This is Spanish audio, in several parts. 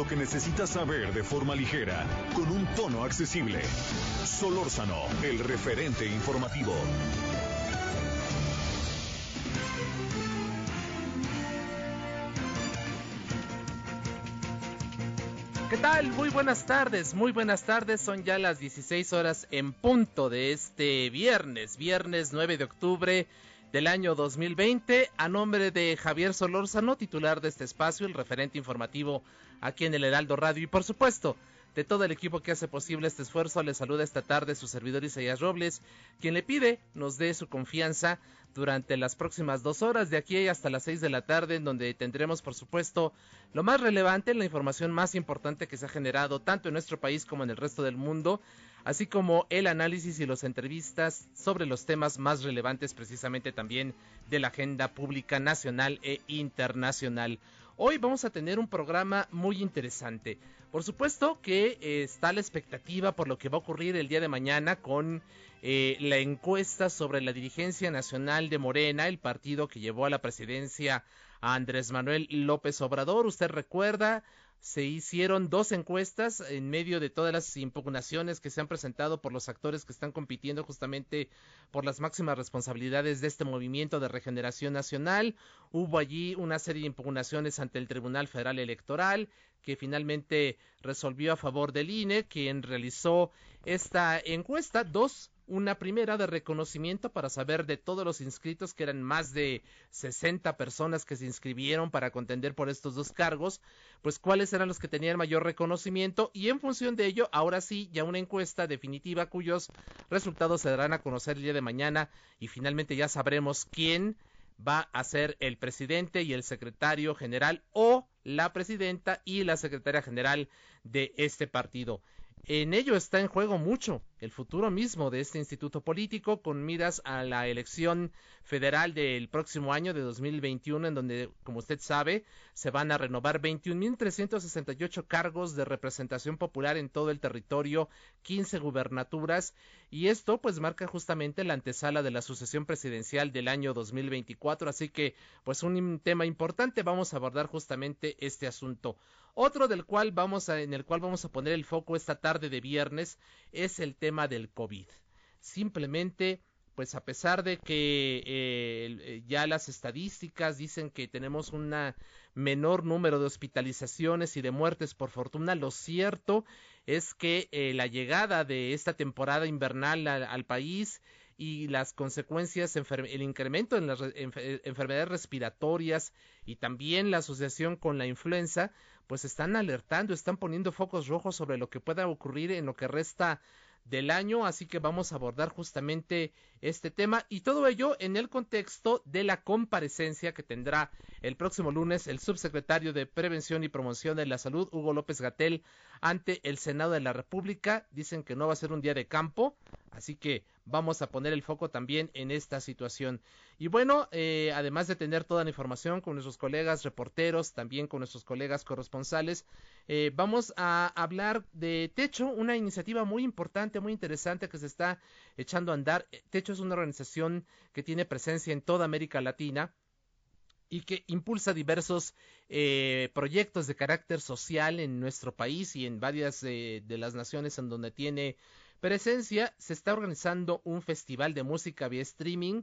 lo que necesitas saber de forma ligera, con un tono accesible. Solórzano, el referente informativo. ¿Qué tal? Muy buenas tardes, muy buenas tardes. Son ya las 16 horas en punto de este viernes, viernes 9 de octubre del año 2020. A nombre de Javier Solórzano, titular de este espacio, el referente informativo aquí en el Heraldo Radio y por supuesto de todo el equipo que hace posible este esfuerzo, le saluda esta tarde su servidor Isaías Robles, quien le pide nos dé su confianza durante las próximas dos horas, de aquí hasta las seis de la tarde, en donde tendremos, por supuesto, lo más relevante, la información más importante que se ha generado tanto en nuestro país como en el resto del mundo, así como el análisis y las entrevistas sobre los temas más relevantes precisamente también de la agenda pública nacional e internacional. Hoy vamos a tener un programa muy interesante. Por supuesto que eh, está la expectativa por lo que va a ocurrir el día de mañana con eh, la encuesta sobre la dirigencia nacional de Morena, el partido que llevó a la presidencia a Andrés Manuel López Obrador. Usted recuerda, se hicieron dos encuestas en medio de todas las impugnaciones que se han presentado por los actores que están compitiendo justamente por las máximas responsabilidades de este movimiento de regeneración nacional. Hubo allí una serie de impugnaciones ante el Tribunal Federal Electoral que finalmente resolvió a favor del INE, quien realizó esta encuesta, dos una primera de reconocimiento para saber de todos los inscritos, que eran más de 60 personas que se inscribieron para contender por estos dos cargos, pues cuáles eran los que tenían mayor reconocimiento y en función de ello, ahora sí, ya una encuesta definitiva cuyos resultados se darán a conocer el día de mañana y finalmente ya sabremos quién va a ser el presidente y el secretario general o la presidenta y la secretaria general de este partido. En ello está en juego mucho el futuro mismo de este instituto político con miras a la elección federal del próximo año de 2021 en donde, como usted sabe, se van a renovar 21.368 cargos de representación popular en todo el territorio, 15 gubernaturas y esto pues marca justamente la antesala de la sucesión presidencial del año 2024, así que pues un tema importante vamos a abordar justamente este asunto. Otro del cual vamos a, en el cual vamos a poner el foco esta tarde de viernes es el tema del COVID. Simplemente, pues a pesar de que eh, eh, ya las estadísticas dicen que tenemos un menor número de hospitalizaciones y de muertes por fortuna, lo cierto es que eh, la llegada de esta temporada invernal al, país y las consecuencias, el incremento en las enfermedades respiratorias y también la asociación con la influenza, pues están alertando, están poniendo focos rojos sobre lo que pueda ocurrir en lo que resta del año, así que vamos a abordar justamente este tema y todo ello en el contexto de la comparecencia que tendrá el próximo lunes el subsecretario de Prevención y Promoción de la Salud, Hugo López Gatel, ante el Senado de la República. Dicen que no va a ser un día de campo, así que vamos a poner el foco también en esta situación. Y bueno, eh, además de tener toda la información con nuestros colegas reporteros, también con nuestros colegas corresponsales, eh, vamos a hablar de Techo, una iniciativa muy importante, muy interesante que se está echando a andar. Techo es una organización que tiene presencia en toda América Latina y que impulsa diversos eh, proyectos de carácter social en nuestro país y en varias de las naciones en donde tiene presencia. Se está organizando un festival de música vía streaming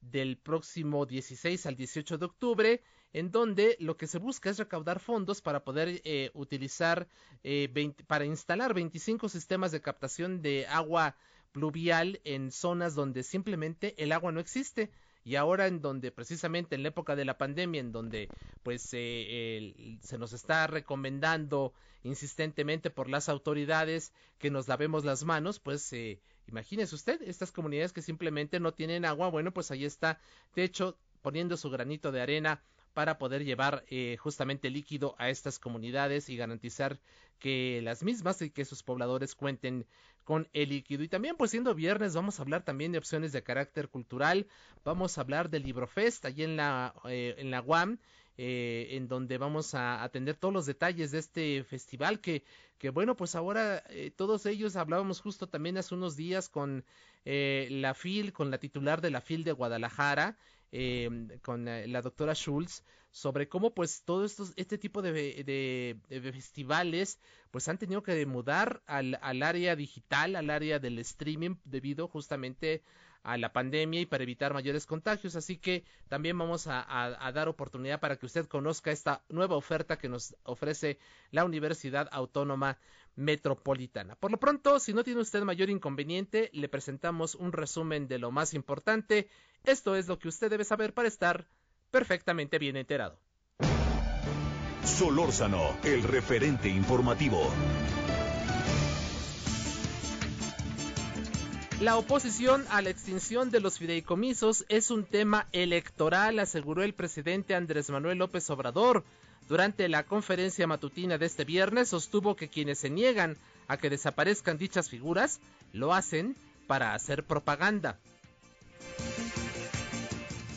del próximo 16 al 18 de octubre, en donde lo que se busca es recaudar fondos para poder eh, utilizar, eh, para instalar 25 sistemas de captación de agua pluvial en zonas donde simplemente el agua no existe y ahora en donde precisamente en la época de la pandemia en donde pues eh, se nos está recomendando insistentemente por las autoridades que nos lavemos las manos pues eh, imagínese usted estas comunidades que simplemente no tienen agua bueno pues ahí está de hecho poniendo su granito de arena para poder llevar eh, justamente líquido a estas comunidades y garantizar que las mismas y que sus pobladores cuenten con el líquido. Y también, pues siendo viernes, vamos a hablar también de opciones de carácter cultural. Vamos a hablar del Librofest allí en la, eh, en la UAM. Eh, en donde vamos a atender todos los detalles de este festival que, que bueno, pues ahora eh, todos ellos hablábamos justo también hace unos días con eh, la FIL, con la titular de la FIL de Guadalajara, eh, con eh, la doctora Schultz sobre cómo pues todo estos, este tipo de, festivales pues han tenido que mudar al, al área digital, al área del streaming debido justamente a la pandemia y para evitar mayores contagios. Así que también vamos a, dar oportunidad para que usted conozca esta nueva oferta que nos ofrece la Universidad Autónoma Metropolitana. Por lo pronto, si no tiene usted mayor inconveniente, le presentamos un resumen de lo más importante. Esto es lo que usted debe saber para estar perfectamente bien enterado. Solórzano, el referente informativo. La oposición a la extinción de los fideicomisos es un tema electoral, aseguró el presidente Andrés Manuel López Obrador. Durante la conferencia matutina de este viernes sostuvo que quienes se niegan a que desaparezcan dichas figuras lo hacen para hacer propaganda.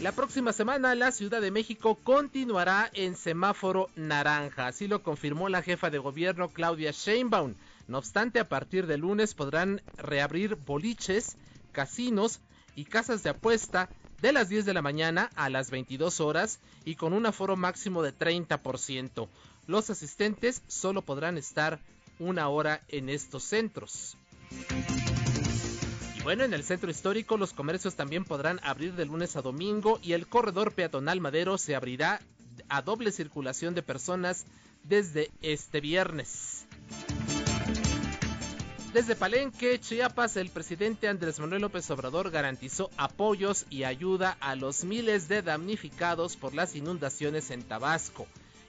La próxima semana la Ciudad de México continuará en semáforo naranja, así lo confirmó la jefa de gobierno Claudia Sheinbaum. No obstante, a partir de lunes podrán reabrir boliches, casinos y casas de apuesta de las 10 de la mañana a las 22 horas y con un aforo máximo de 30%. Los asistentes solo podrán estar una hora en estos centros. Bueno, en el centro histórico los comercios también podrán abrir de lunes a domingo y el corredor peatonal Madero se abrirá a doble circulación de personas desde este viernes. Desde Palenque, Chiapas, el presidente Andrés Manuel López Obrador garantizó apoyos y ayuda a los miles de damnificados por las inundaciones en Tabasco.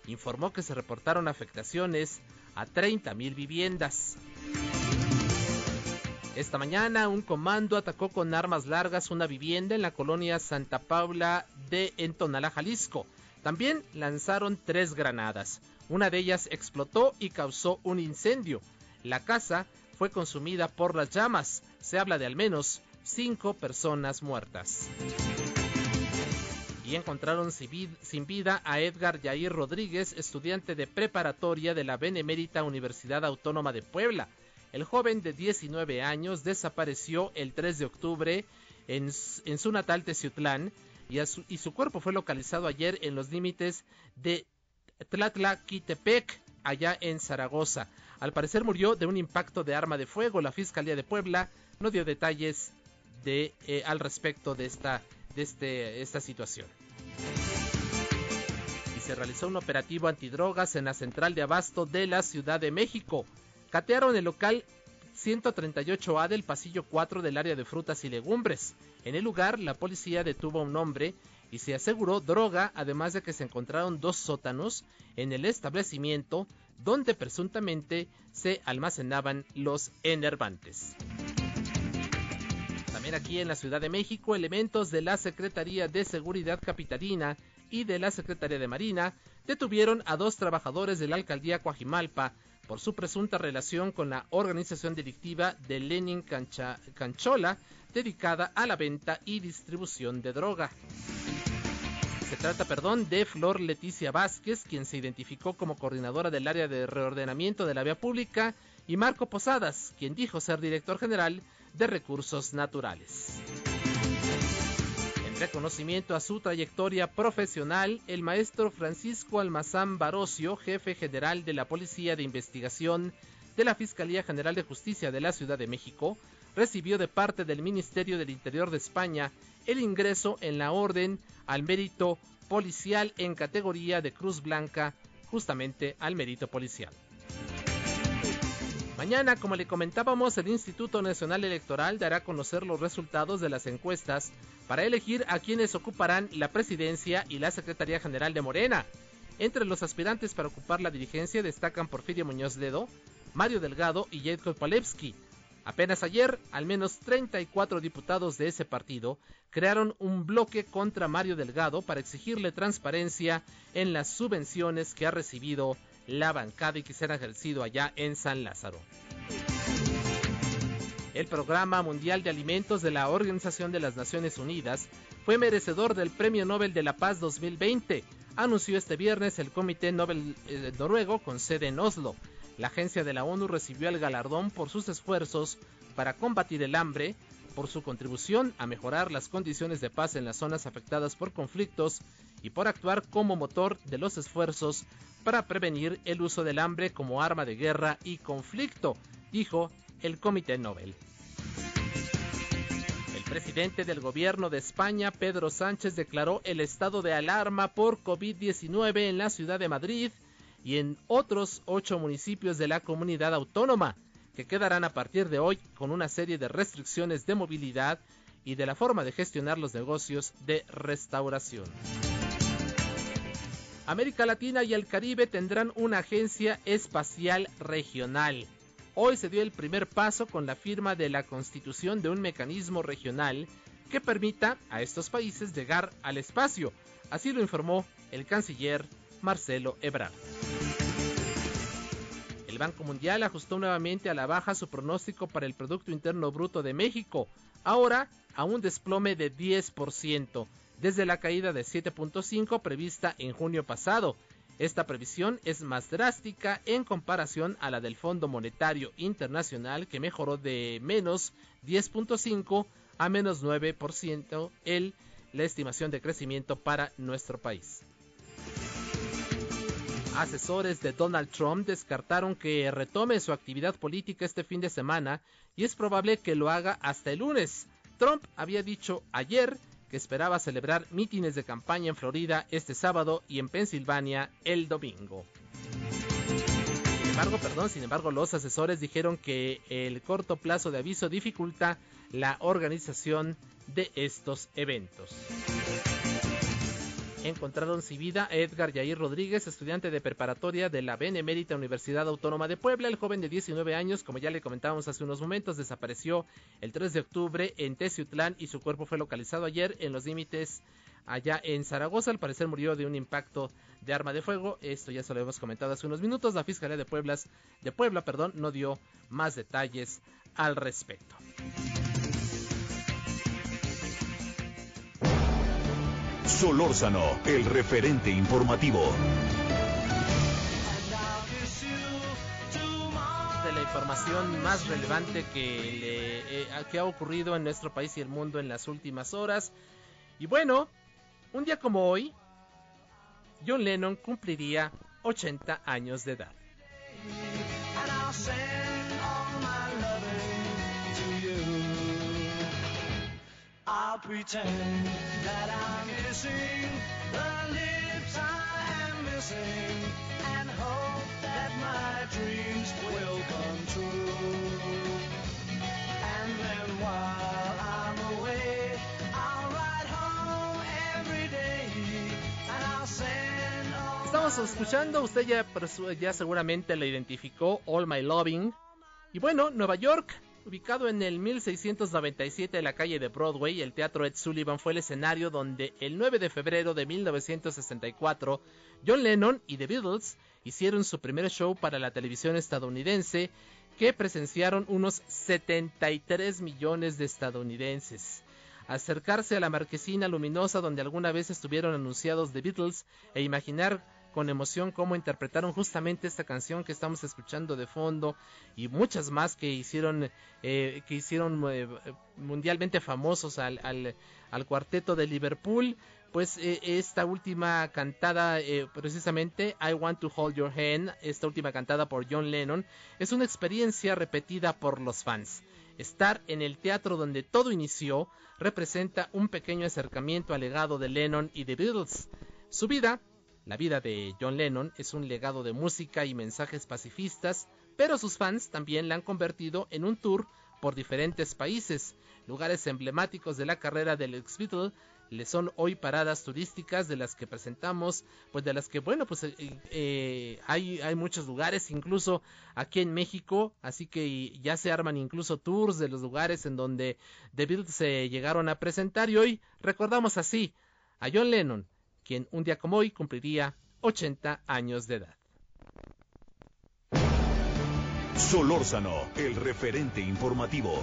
Informó que se reportaron afectaciones a 30 mil viviendas. Esta mañana un comando atacó con armas largas una vivienda en la colonia Santa Paula de Entonala, Jalisco. También lanzaron tres granadas. Una de ellas explotó y causó un incendio. La casa fue consumida por las llamas. Se habla de al menos cinco personas muertas. Y encontraron sin vida a Edgar Yair Rodríguez, estudiante de preparatoria de la Benemérita Universidad Autónoma de Puebla. El joven de 19 años desapareció el 3 de octubre en, su natal Teciutlán y, su, cuerpo fue localizado ayer en los límites de Tlatlaquitepec, allá en Zaragoza. Al parecer murió de un impacto de arma de fuego. La Fiscalía de Puebla no dio detalles de, eh, al respecto de este, esta situación. Y se realizó un operativo antidrogas en la central de abasto de la Ciudad de México. Catearon el local 138A del pasillo 4 del área de frutas y legumbres. En el lugar, la policía detuvo a un hombre y se aseguró droga, además de que se encontraron dos sótanos en el establecimiento donde presuntamente se almacenaban los enervantes. También aquí en la Ciudad de México, elementos de la Secretaría de Seguridad Capitalina y de la Secretaría de Marina detuvieron a dos trabajadores de la alcaldía Coajimalpa por su presunta relación con la organización delictiva de Lenin Cancha, Canchola, dedicada a la venta y distribución de droga. Se trata, perdón, de Flor Leticia Vázquez, quien se identificó como coordinadora del área de reordenamiento de la vía pública, y Marco Posadas, quien dijo ser director general de recursos naturales. En reconocimiento a su trayectoria profesional, el maestro Francisco Almazán Barocio, jefe general de la Policía de Investigación de la Fiscalía General de Justicia de la Ciudad de México, recibió de parte del Ministerio del Interior de España el ingreso en la Orden al Mérito Policial en categoría de Cruz Blanca, justamente al mérito policial. Mañana, como le comentábamos, el Instituto Nacional Electoral dará a conocer los resultados de las encuestas para elegir a quienes ocuparán la presidencia y la Secretaría General de Morena. Entre los aspirantes para ocupar la dirigencia destacan Porfirio Muñoz Ledo, Mario Delgado y Jacob Palevsky. Apenas ayer, al menos 34 diputados de ese partido crearon un bloque contra Mario Delgado para exigirle transparencia en las subvenciones que ha recibido la bancada y que se han ejercido allá en San Lázaro. El Programa Mundial de Alimentos de la Organización de las Naciones Unidas fue merecedor del Premio Nobel de la Paz 2020, anunció este viernes el Comité Nobel eh, Noruego con sede en Oslo. La agencia de la ONU recibió el galardón por sus esfuerzos para combatir el hambre, por su contribución a mejorar las condiciones de paz en las zonas afectadas por conflictos y por actuar como motor de los esfuerzos para prevenir el uso del hambre como arma de guerra y conflicto, dijo el Comité Nobel. El presidente del gobierno de España, Pedro Sánchez, declaró el estado de alarma por COVID-19 en la ciudad de Madrid y en otros ocho municipios de la comunidad autónoma, que quedarán a partir de hoy con una serie de restricciones de movilidad y de la forma de gestionar los negocios de restauración. América Latina y el Caribe tendrán una agencia espacial regional. Hoy se dio el primer paso con la firma de la constitución de un mecanismo regional que permita a estos países llegar al espacio. Así lo informó el canciller Marcelo Ebrard. El Banco Mundial ajustó nuevamente a la baja su pronóstico para el Producto Interno Bruto de México, ahora a un desplome de 10%, desde la caída de 7.5 prevista en junio pasado. Esta previsión es más drástica en comparación a la del Fondo Monetario Internacional que mejoró de menos 10.5 a menos 9% el, la estimación de crecimiento para nuestro país. Asesores de Donald Trump descartaron que retome su actividad política este fin de semana y es probable que lo haga hasta el lunes. Trump había dicho ayer que esperaba celebrar mítines de campaña en Florida este sábado y en Pensilvania el domingo. Sin embargo, sin embargo, los asesores dijeron que el corto plazo de aviso dificulta la organización de estos eventos encontraron sin vida a Edgar Yair Rodríguez, estudiante de preparatoria de la Benemérita Universidad Autónoma de Puebla. El joven de 19 años, como ya le comentábamos hace unos momentos, desapareció el 3 de octubre en Teciutlán y su cuerpo fue localizado ayer en los límites allá en Zaragoza. Al parecer murió de un impacto de arma de fuego. Esto ya se lo hemos comentado hace unos minutos. La Fiscalía de, Pueblas, de Puebla perdón, no dio más detalles al respecto. Solórzano, el referente informativo. De la información más relevante que, eh, que ha ocurrido en nuestro país y el mundo en las últimas horas. Y bueno, un día como hoy, John Lennon cumpliría 80 años de edad. I'll pretend that I'm missing the lips I am missing and hope that my dreams will come true. And then while I'm away, I'll ride home every day and I'll send all Estamos escuchando, usted ya, ya seguramente la identificó, All My Loving. Y bueno, Nueva York Ubicado en el 1697 en la calle de Broadway, el Teatro Ed Sullivan fue el escenario donde el 9 de febrero de 1964 John Lennon y The Beatles hicieron su primer show para la televisión estadounidense que presenciaron unos 73 millones de estadounidenses. Acercarse a la marquesina luminosa donde alguna vez estuvieron anunciados The Beatles e imaginar con emoción cómo interpretaron justamente esta canción que estamos escuchando de fondo y muchas más que hicieron eh, que hicieron eh, mundialmente famosos al, al, cuarteto de Liverpool pues eh, esta última cantada precisamente I Want to Hold Your Hand esta última cantada por John Lennon es una experiencia repetida por los fans Estar en el teatro donde todo inició representa un pequeño acercamiento al legado de Lennon y The Beatles. Su vida la vida de John Lennon es un legado de música y mensajes pacifistas, pero sus fans también la han convertido en un tour por diferentes países. Lugares emblemáticos de la carrera del ex Beatle le son hoy paradas turísticas de las que presentamos, pues de las que, bueno, pues eh, eh, hay, hay muchos lugares, incluso aquí en México, así que ya se arman incluso tours de los lugares en donde The Beatles se llegaron a presentar y hoy recordamos así a John Lennon, quien un día como hoy cumpliría 80 años de edad. Solórzano, el referente informativo.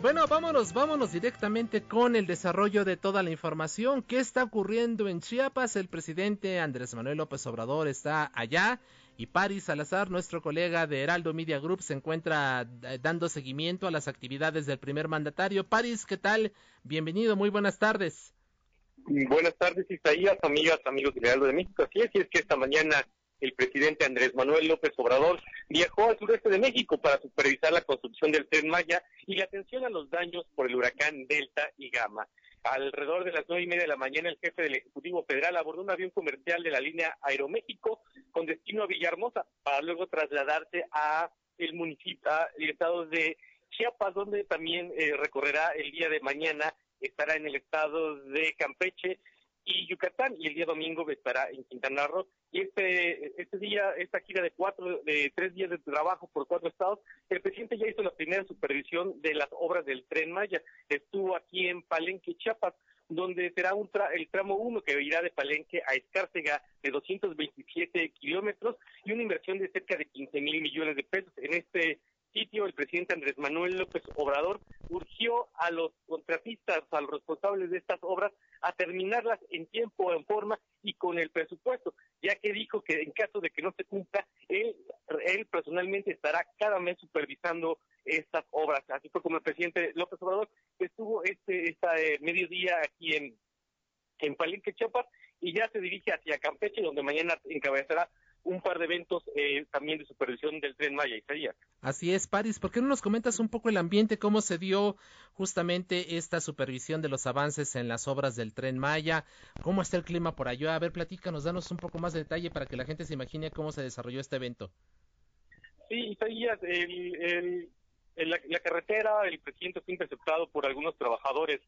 Bueno, vámonos, vámonos directamente con el desarrollo de toda la información. ¿Qué está ocurriendo en Chiapas? El presidente Andrés Manuel López Obrador está allá y Paris Salazar, nuestro colega de Heraldo Media Group, se encuentra eh, dando seguimiento a las actividades del primer mandatario. Paris, ¿qué tal? Bienvenido, muy buenas tardes. Buenas tardes, Isaías, amigas, amigos de Heraldo de México. Así es, es que esta mañana el presidente Andrés Manuel López Obrador viajó al sureste de México para supervisar la construcción del tren Maya y la atención a los daños por el huracán Delta y Gama. Alrededor de las nueve y media de la mañana, el jefe del Ejecutivo Federal abordó un avión comercial de la línea Aeroméxico con destino a Villahermosa para luego trasladarse a el municipio, estado de Chiapas, donde también eh, recorrerá el día de mañana, estará en el estado de Campeche y Yucatán y el día domingo estará en Quintana Roo. Y este este día esta gira de cuatro de tres días de trabajo por cuatro estados el presidente ya hizo la primera supervisión de las obras del tren Maya. Estuvo aquí en Palenque Chiapas donde será un el tramo 1 que irá de Palenque a Escárcega de 227 kilómetros y una inversión de cerca de 15 mil millones de pesos. En este sitio, el presidente Andrés Manuel López Obrador urgió a los contratistas, a los responsables de estas obras, a terminarlas en tiempo, en forma y con el presupuesto, ya que dijo que en caso de que no se cumpla, él, él personalmente estará cada mes supervisando estas obras. Así fue como el presidente López Obrador estuvo este esta eh, mediodía aquí en, en Palenque, Chiapas, y ya se dirige hacia Campeche, donde mañana encabezará un par de eventos eh, también de supervisión del tren Maya, Isaías. Así es, Paris. ¿Por qué no nos comentas un poco el ambiente, cómo se dio justamente esta supervisión de los avances en las obras del tren Maya? ¿Cómo está el clima por allá? A ver, platícanos, danos un poco más de detalle para que la gente se imagine cómo se desarrolló este evento. Sí, Isaías, la, carretera, el presidente fue interceptado por algunos trabajadores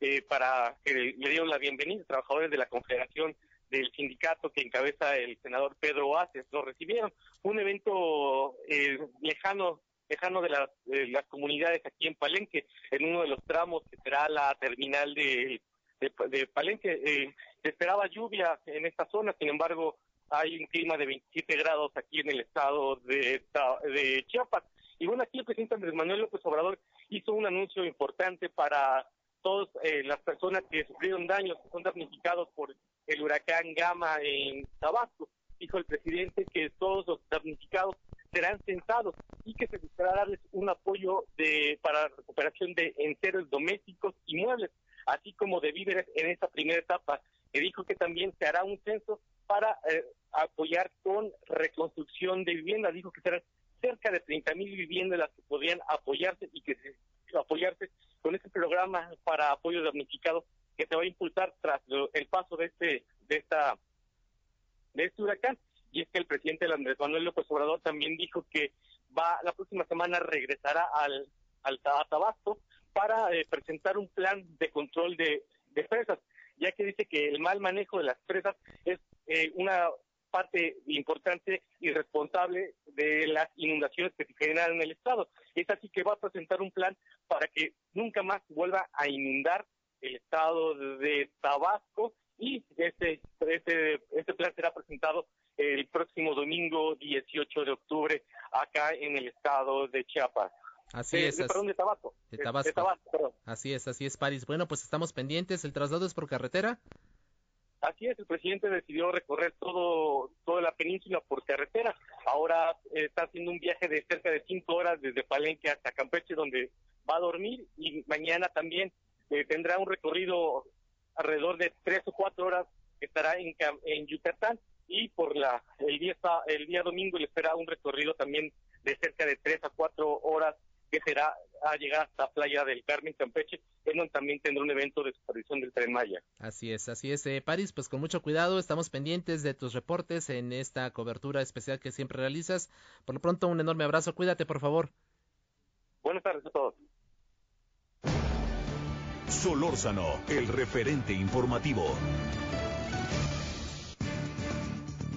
eh, para que le dieron la bienvenida, trabajadores de la Confederación del sindicato que encabeza el senador Pedro Aces. Lo recibieron. un evento eh, lejano lejano de las, las comunidades aquí en Palenque, en uno de los tramos que será la terminal de, de, Palenque. Eh, se esperaba lluvia en esta zona, sin embargo, hay un clima de 27 grados aquí en el estado de, de Chiapas. Y bueno, aquí el presidente Andrés Manuel López Obrador hizo un anuncio importante para todas eh, las personas que sufrieron daños, que son damnificados por el huracán Gama en Tabasco. Dijo el presidente que todos los damnificados serán censados y que se buscará darles un apoyo de, para recuperación de enteros domésticos y muebles, así como de víveres en esta primera etapa. Y dijo que también se hará un censo para eh, apoyar con reconstrucción de viviendas. Dijo que serán cerca de 30 mil viviendas las que podrían apoyarse y que se, apoyarse con este programa para apoyo damnificados que se va a impulsar tras el paso de este de esta de este huracán. Y es que el presidente Andrés Manuel López Obrador también dijo que va la próxima semana regresará al al Tabasco para eh, presentar un plan de control de, de presas ya que dice que el mal manejo de las presas es eh, una parte importante y responsable de las inundaciones que se generan en el estado. Es así que va a presentar un plan para que nunca más vuelva a inundar el estado de Tabasco y este, este, este plan será presentado el próximo domingo 18 de octubre acá en el estado de Chiapas. Así es. De, perdón, de Tabasco. De Tabasco. Así es, así es, París. Bueno, pues estamos pendientes. ¿El traslado es por carretera? Así es, el presidente decidió recorrer todo toda la península por carretera. Ahora eh, está haciendo un viaje de cerca de cinco horas desde Palenque hasta Campeche, donde va a dormir y mañana también eh, tendrá un recorrido alrededor de tres o cuatro horas estará en, en Yucatán y por la el día el día domingo le espera un recorrido también de cerca de tres a cuatro horas que será a llegar hasta Playa del Carmen, Campeche, en donde también tendrá un evento de supervisión del Tren Maya. Así es, así es. Eh, París, pues con mucho cuidado, estamos pendientes de tus reportes en esta cobertura especial que siempre realizas. Por lo pronto, un enorme abrazo, cuídate, por favor. Buenas tardes a todos. Solórzano, el referente informativo.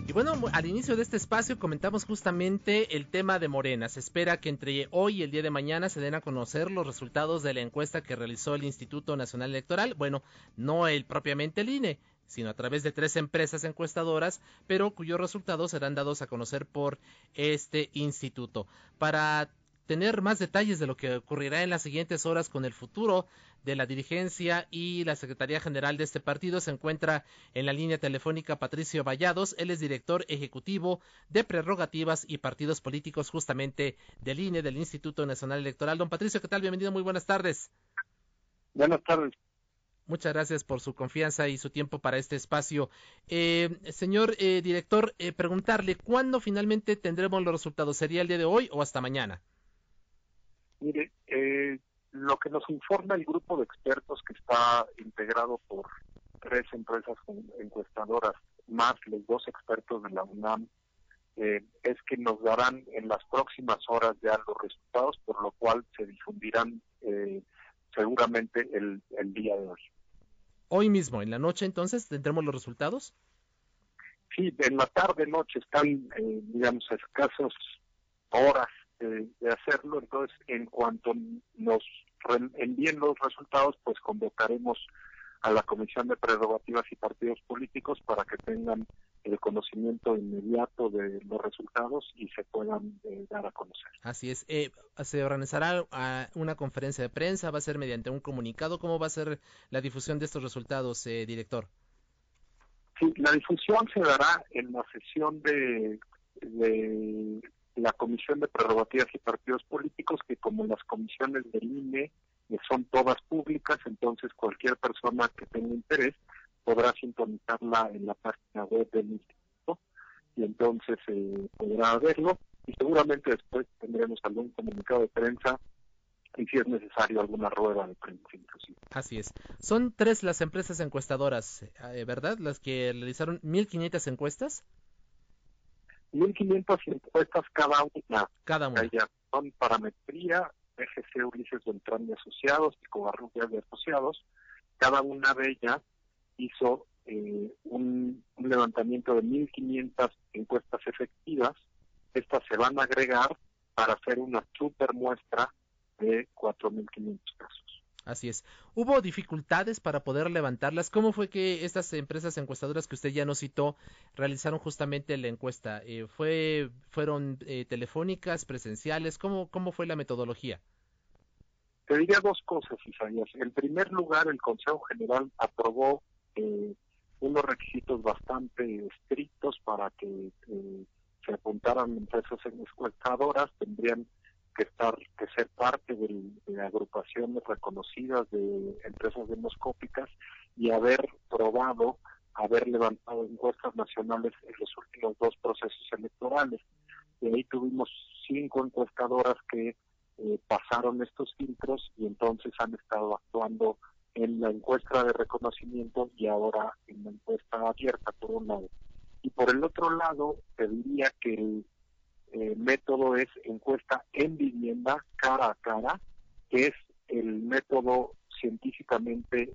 Y bueno, al inicio de este espacio comentamos justamente el tema de Morena. Se espera que entre hoy y el día de mañana se den a conocer los resultados de la encuesta que realizó el Instituto Nacional Electoral. Bueno, no el propiamente el INE, sino a través de tres empresas encuestadoras, pero cuyos resultados serán dados a conocer por este instituto. Para tener más detalles de lo que ocurrirá en las siguientes horas con el futuro de la dirigencia y la Secretaría General de este partido. Se encuentra en la línea telefónica Patricio Vallados. Él es director ejecutivo de prerrogativas y partidos políticos justamente del INE, del Instituto Nacional Electoral. Don Patricio, ¿qué tal? Bienvenido, muy buenas tardes. Buenas tardes. Muchas gracias por su confianza y su tiempo para este espacio. Eh, señor eh, director, eh, preguntarle, ¿cuándo finalmente tendremos los resultados? ¿Sería el día de hoy o hasta mañana? Mire, eh, lo que nos informa el grupo de expertos que está integrado por tres empresas encuestadoras más los dos expertos de la UNAM eh, es que nos darán en las próximas horas ya los resultados, por lo cual se difundirán eh, seguramente el, el día de hoy. Hoy mismo, en la noche entonces, tendremos los resultados. Sí, en la tarde noche están, eh, digamos, escasos horas de, hacerlo. Entonces, en cuanto nos envíen los resultados, pues convocaremos a la Comisión de Prerrogativas y Partidos Políticos para que tengan el conocimiento inmediato de los resultados y se puedan eh, dar a conocer. Así es. Eh, ¿Se organizará ah, una conferencia de prensa? ¿Va a ser mediante un comunicado? ¿Cómo va a ser la difusión de estos resultados, eh, director? Sí, la difusión se dará en la sesión de, de la Comisión de Prerrogativas y Partidos Políticos, que como las comisiones del INE eh, son todas públicas, entonces cualquier persona que tenga interés podrá sintonizarla en la página web del instituto y entonces eh, podrá verlo y seguramente después tendremos algún comunicado de prensa y si es necesario alguna rueda de prensa inclusive. Así es. Son tres las empresas encuestadoras, eh, ¿verdad? Las que realizaron 1.500 encuestas. 1.500 encuestas cada una. Cada una. son parametría, FG Ulises Beltrán y Asociados y Covarrubias de Asociados. Cada una de ellas hizo eh, un, levantamiento de 1.500 encuestas efectivas. Estas se van a agregar para hacer una super muestra de 4.500 casos. Así es. ¿Hubo dificultades para poder levantarlas? ¿Cómo fue que estas empresas encuestadoras que usted ya nos citó realizaron justamente la encuesta? Eh, ¿fue, ¿Fueron eh, telefónicas, presenciales? ¿Cómo, ¿Cómo fue la metodología? Te diría dos cosas, Isaías. En primer lugar, el Consejo General aprobó eh, unos requisitos bastante estrictos para que se apuntaran empresas encuestadoras. Tendrían que estar que ser parte de agrupaciones reconocidas de empresas demoscópicas y haber probado haber levantado encuestas nacionales en los últimos dos procesos electorales. Y ahí tuvimos cinco encuestadoras que eh, pasaron estos filtros y entonces han estado actuando en la encuesta de reconocimiento y ahora en la encuesta abierta por un lado. Y por el otro lado, te diría que eh, método es encuesta en vivienda cara a cara, que es el método científicamente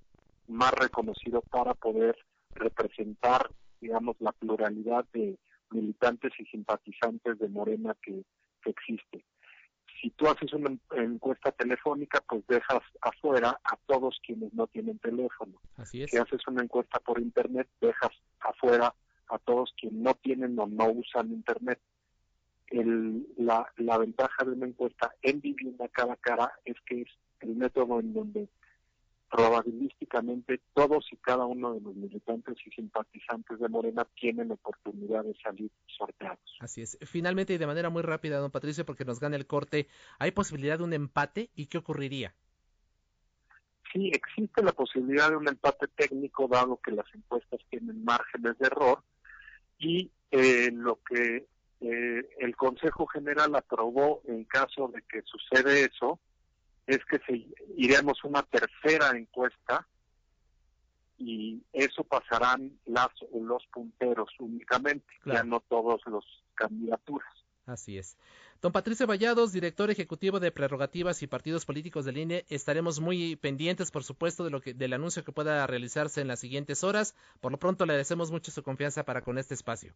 más reconocido para poder representar, digamos, la pluralidad de militantes y simpatizantes de Morena que, existe. Si tú haces una encuesta telefónica, pues dejas afuera a todos quienes no tienen teléfono. Así es. Si haces una encuesta por Internet, dejas afuera a todos quienes no tienen o no usan Internet el, la, la ventaja de una encuesta en vivienda cara a cara es que es el método en donde probabilísticamente todos y cada uno de los militantes y simpatizantes de Morena tienen oportunidad de salir sorteados. Así es. Finalmente y de manera muy rápida, don Patricio, porque nos gana el corte, ¿hay posibilidad de un empate y qué ocurriría? Sí, existe la posibilidad de un empate técnico dado que las encuestas tienen márgenes de error y eh, lo que eh, el Consejo General aprobó en caso de que sucede eso, es que se, iremos una tercera encuesta y eso pasarán las, los punteros únicamente, ya no todos los candidaturas. Así es. Don Patricio Vallados, director ejecutivo de prerrogativas y partidos políticos del INE, estaremos muy pendientes, por supuesto, de lo que, del anuncio que pueda realizarse en las siguientes horas. Por lo pronto, le agradecemos mucho su confianza para con este espacio.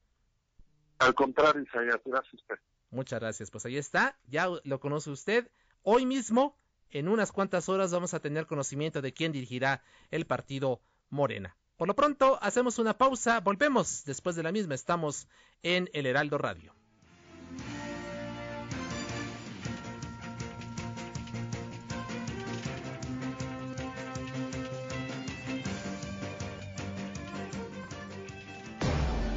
Al contrario, Isaías, gracias usted. Muchas gracias. Pues ahí está, ya lo conoce usted. Hoy mismo, en unas cuantas horas, vamos a tener conocimiento de quién dirigirá el partido Morena. Por lo pronto, hacemos una pausa, volvemos después de la misma. Estamos en el Heraldo Radio.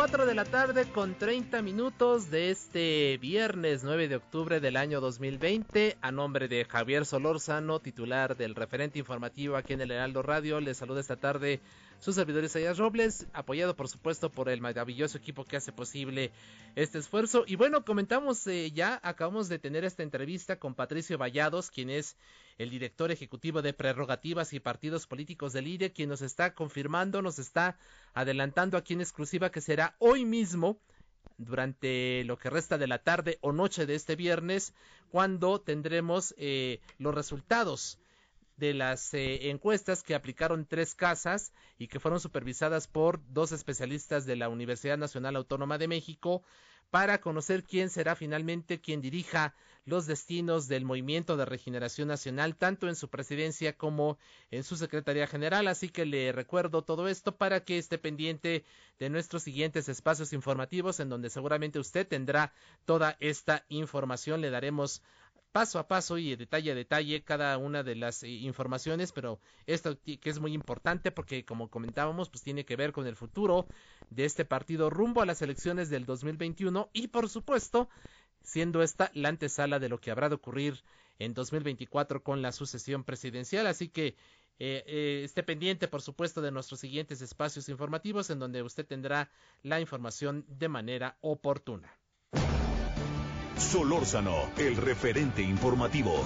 4 de la tarde con 30 minutos de este viernes 9 de octubre del año 2020. A nombre de Javier Solórzano, titular del referente informativo aquí en el Heraldo Radio, les saluda esta tarde su servidor Isaías Robles, apoyado por supuesto por el maravilloso equipo que hace posible este esfuerzo. Y bueno, comentamos eh, ya, acabamos de tener esta entrevista con Patricio Vallados, quien es el director ejecutivo de prerrogativas y partidos políticos del IRE, quien nos está confirmando, nos está adelantando aquí en exclusiva que será hoy mismo durante lo que resta de la tarde o noche de este viernes, cuando tendremos eh, los resultados de las eh, encuestas que aplicaron tres casas y que fueron supervisadas por dos especialistas de la Universidad Nacional Autónoma de México para conocer quién será finalmente quien dirija los destinos del Movimiento de Regeneración Nacional, tanto en su presidencia como en su Secretaría General. Así que le recuerdo todo esto para que esté pendiente de nuestros siguientes espacios informativos, en donde seguramente usted tendrá toda esta información. Le daremos paso a paso y detalle a detalle cada una de las eh, informaciones, pero esto que es muy importante porque como comentábamos, pues tiene que ver con el futuro de este partido rumbo a las elecciones del 2021 y por supuesto, siendo esta la antesala de lo que habrá de ocurrir en 2024 con la sucesión presidencial, así que eh, eh, esté pendiente, por supuesto, de nuestros siguientes espacios informativos en donde usted tendrá la información de manera oportuna. Solórzano, el referente informativo.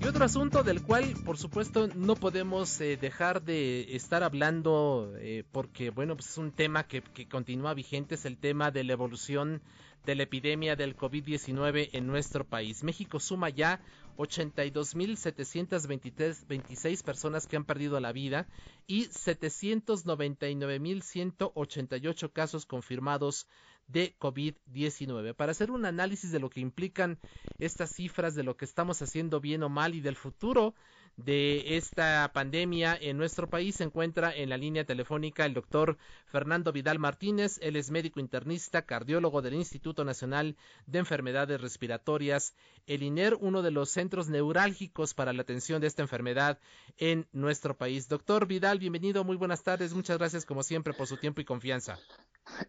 Y otro asunto del cual, por supuesto, no podemos eh, dejar de estar hablando, eh, porque, bueno, pues es un tema que, que, continúa vigente, es el tema de la evolución de la epidemia del COVID-19 en nuestro país. México suma ya 82.726 personas que han perdido la vida y 799.188 casos confirmados de COVID-19. Para hacer un análisis de lo que implican estas cifras, de lo que estamos haciendo bien o mal y del futuro de esta pandemia en nuestro país se encuentra en la línea telefónica el doctor Fernando Vidal Martínez. Él es médico internista, cardiólogo del Instituto Nacional de Enfermedades Respiratorias, el INER, uno de los centros neurálgicos para la atención de esta enfermedad en nuestro país. Doctor Vidal, bienvenido, muy buenas tardes. Muchas gracias como siempre por su tiempo y confianza.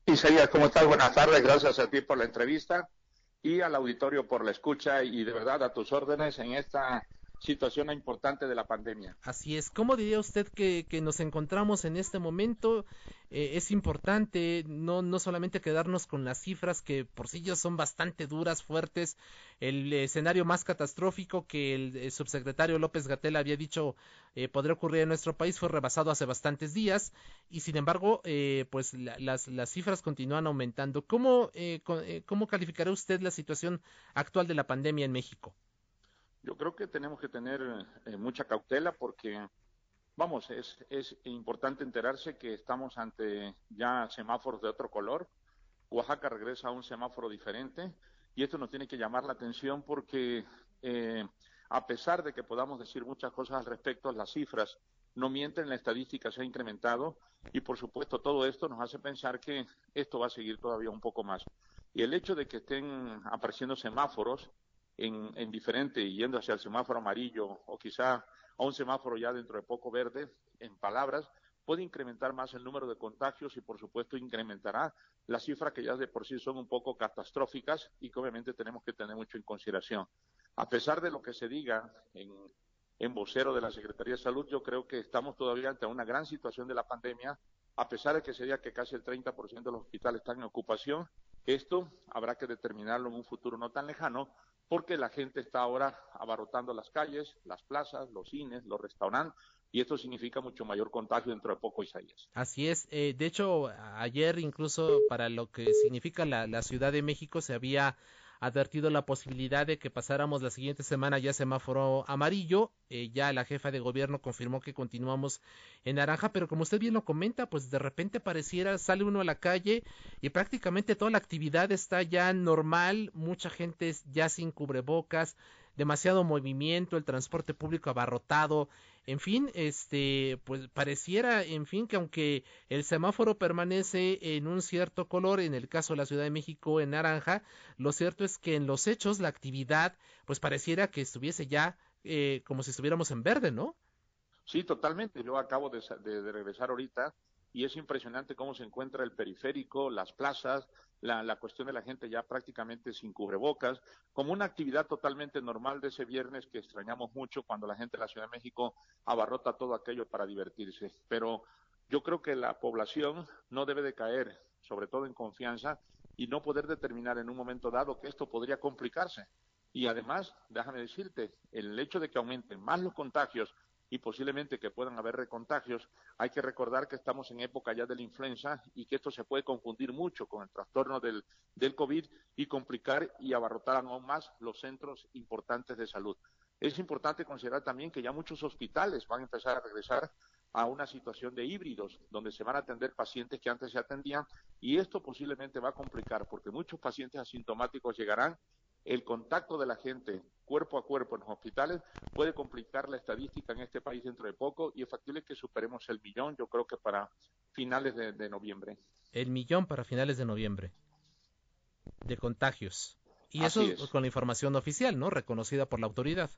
Isaías, ¿cómo estás? Buenas tardes. Gracias a ti por la entrevista y al auditorio por la escucha y de verdad a tus órdenes en esta situación importante de la pandemia. Así es. ¿Cómo diría usted que, nos encontramos en este momento? Eh, es importante no, no solamente quedarnos con las cifras que por sí ya son bastante duras, fuertes. El escenario más catastrófico que el, subsecretario López Gatel había dicho eh, podría ocurrir en nuestro país fue rebasado hace bastantes días y sin embargo eh, pues la, las, las cifras continúan aumentando. ¿Cómo, eh, ¿Cómo calificará usted la situación actual de la pandemia en México? Yo creo que tenemos que tener eh, mucha cautela porque, vamos, es, es importante enterarse que estamos ante ya semáforos de otro color. Oaxaca regresa a un semáforo diferente y esto nos tiene que llamar la atención porque, eh, a pesar de que podamos decir muchas cosas al respecto, las cifras no mienten, la estadística se ha incrementado y por supuesto todo esto nos hace pensar que esto va a seguir todavía un poco más. Y el hecho de que estén apareciendo semáforos en, en diferente, yendo hacia el semáforo amarillo o quizá a un semáforo ya dentro de poco verde, en palabras, puede incrementar más el número de contagios y por supuesto incrementará las cifras que ya de por sí son un poco catastróficas y que obviamente tenemos que tener mucho en consideración. A pesar de lo que se diga en, en vocero de la Secretaría de Salud, yo creo que estamos todavía ante una gran situación de la pandemia, a pesar de que se diga que casi el 30% de los hospitales están en ocupación. Esto habrá que determinarlo en un futuro no tan lejano, porque la gente está ahora abarrotando las calles, las plazas, los cines, los restaurantes, y esto significa mucho mayor contagio dentro de poco, Isaías. Así es. Eh, de hecho, ayer incluso para lo que significa la, la Ciudad de México se había advertido la posibilidad de que pasáramos la siguiente semana ya semáforo amarillo. Eh, ya la jefa de gobierno confirmó que continuamos en naranja, pero como usted bien lo comenta, pues de repente pareciera, sale uno a la calle y prácticamente toda la actividad está ya normal, mucha gente ya sin cubrebocas, demasiado movimiento, el transporte público abarrotado, en fin, este, pues pareciera, en fin, que aunque el semáforo permanece en un cierto color, en el caso de la Ciudad de México en naranja, lo cierto es que en los hechos la actividad, pues pareciera que estuviese ya eh, como si estuviéramos en verde, ¿no? Sí, totalmente. Yo acabo de, de regresar ahorita y es impresionante cómo se encuentra el periférico, las plazas, la, cuestión de la gente ya prácticamente sin cubrebocas, como una actividad totalmente normal de ese viernes que extrañamos mucho cuando la gente de la Ciudad de México abarrota todo aquello para divertirse. Pero yo creo que la población no debe de caer, sobre todo en confianza, y no poder determinar en un momento dado que esto podría complicarse. Y además, déjame decirte, el hecho de que aumenten más los contagios y posiblemente que puedan haber recontagios, hay que recordar que estamos en época ya de la influenza y que esto se puede confundir mucho con el trastorno del, del COVID y complicar y abarrotar aún más los centros importantes de salud. Es importante considerar también que ya muchos hospitales van a empezar a regresar a una situación de híbridos, donde se van a atender pacientes que antes se atendían, y esto posiblemente va a complicar, porque muchos pacientes asintomáticos llegarán el contacto de la gente cuerpo a cuerpo en los hospitales puede complicar la estadística en este país dentro de poco y es factible que superemos el millón, yo creo que para finales de, de noviembre. El millón para finales de noviembre de contagios. Y Así eso es. con la información oficial, ¿no? Reconocida por la autoridad.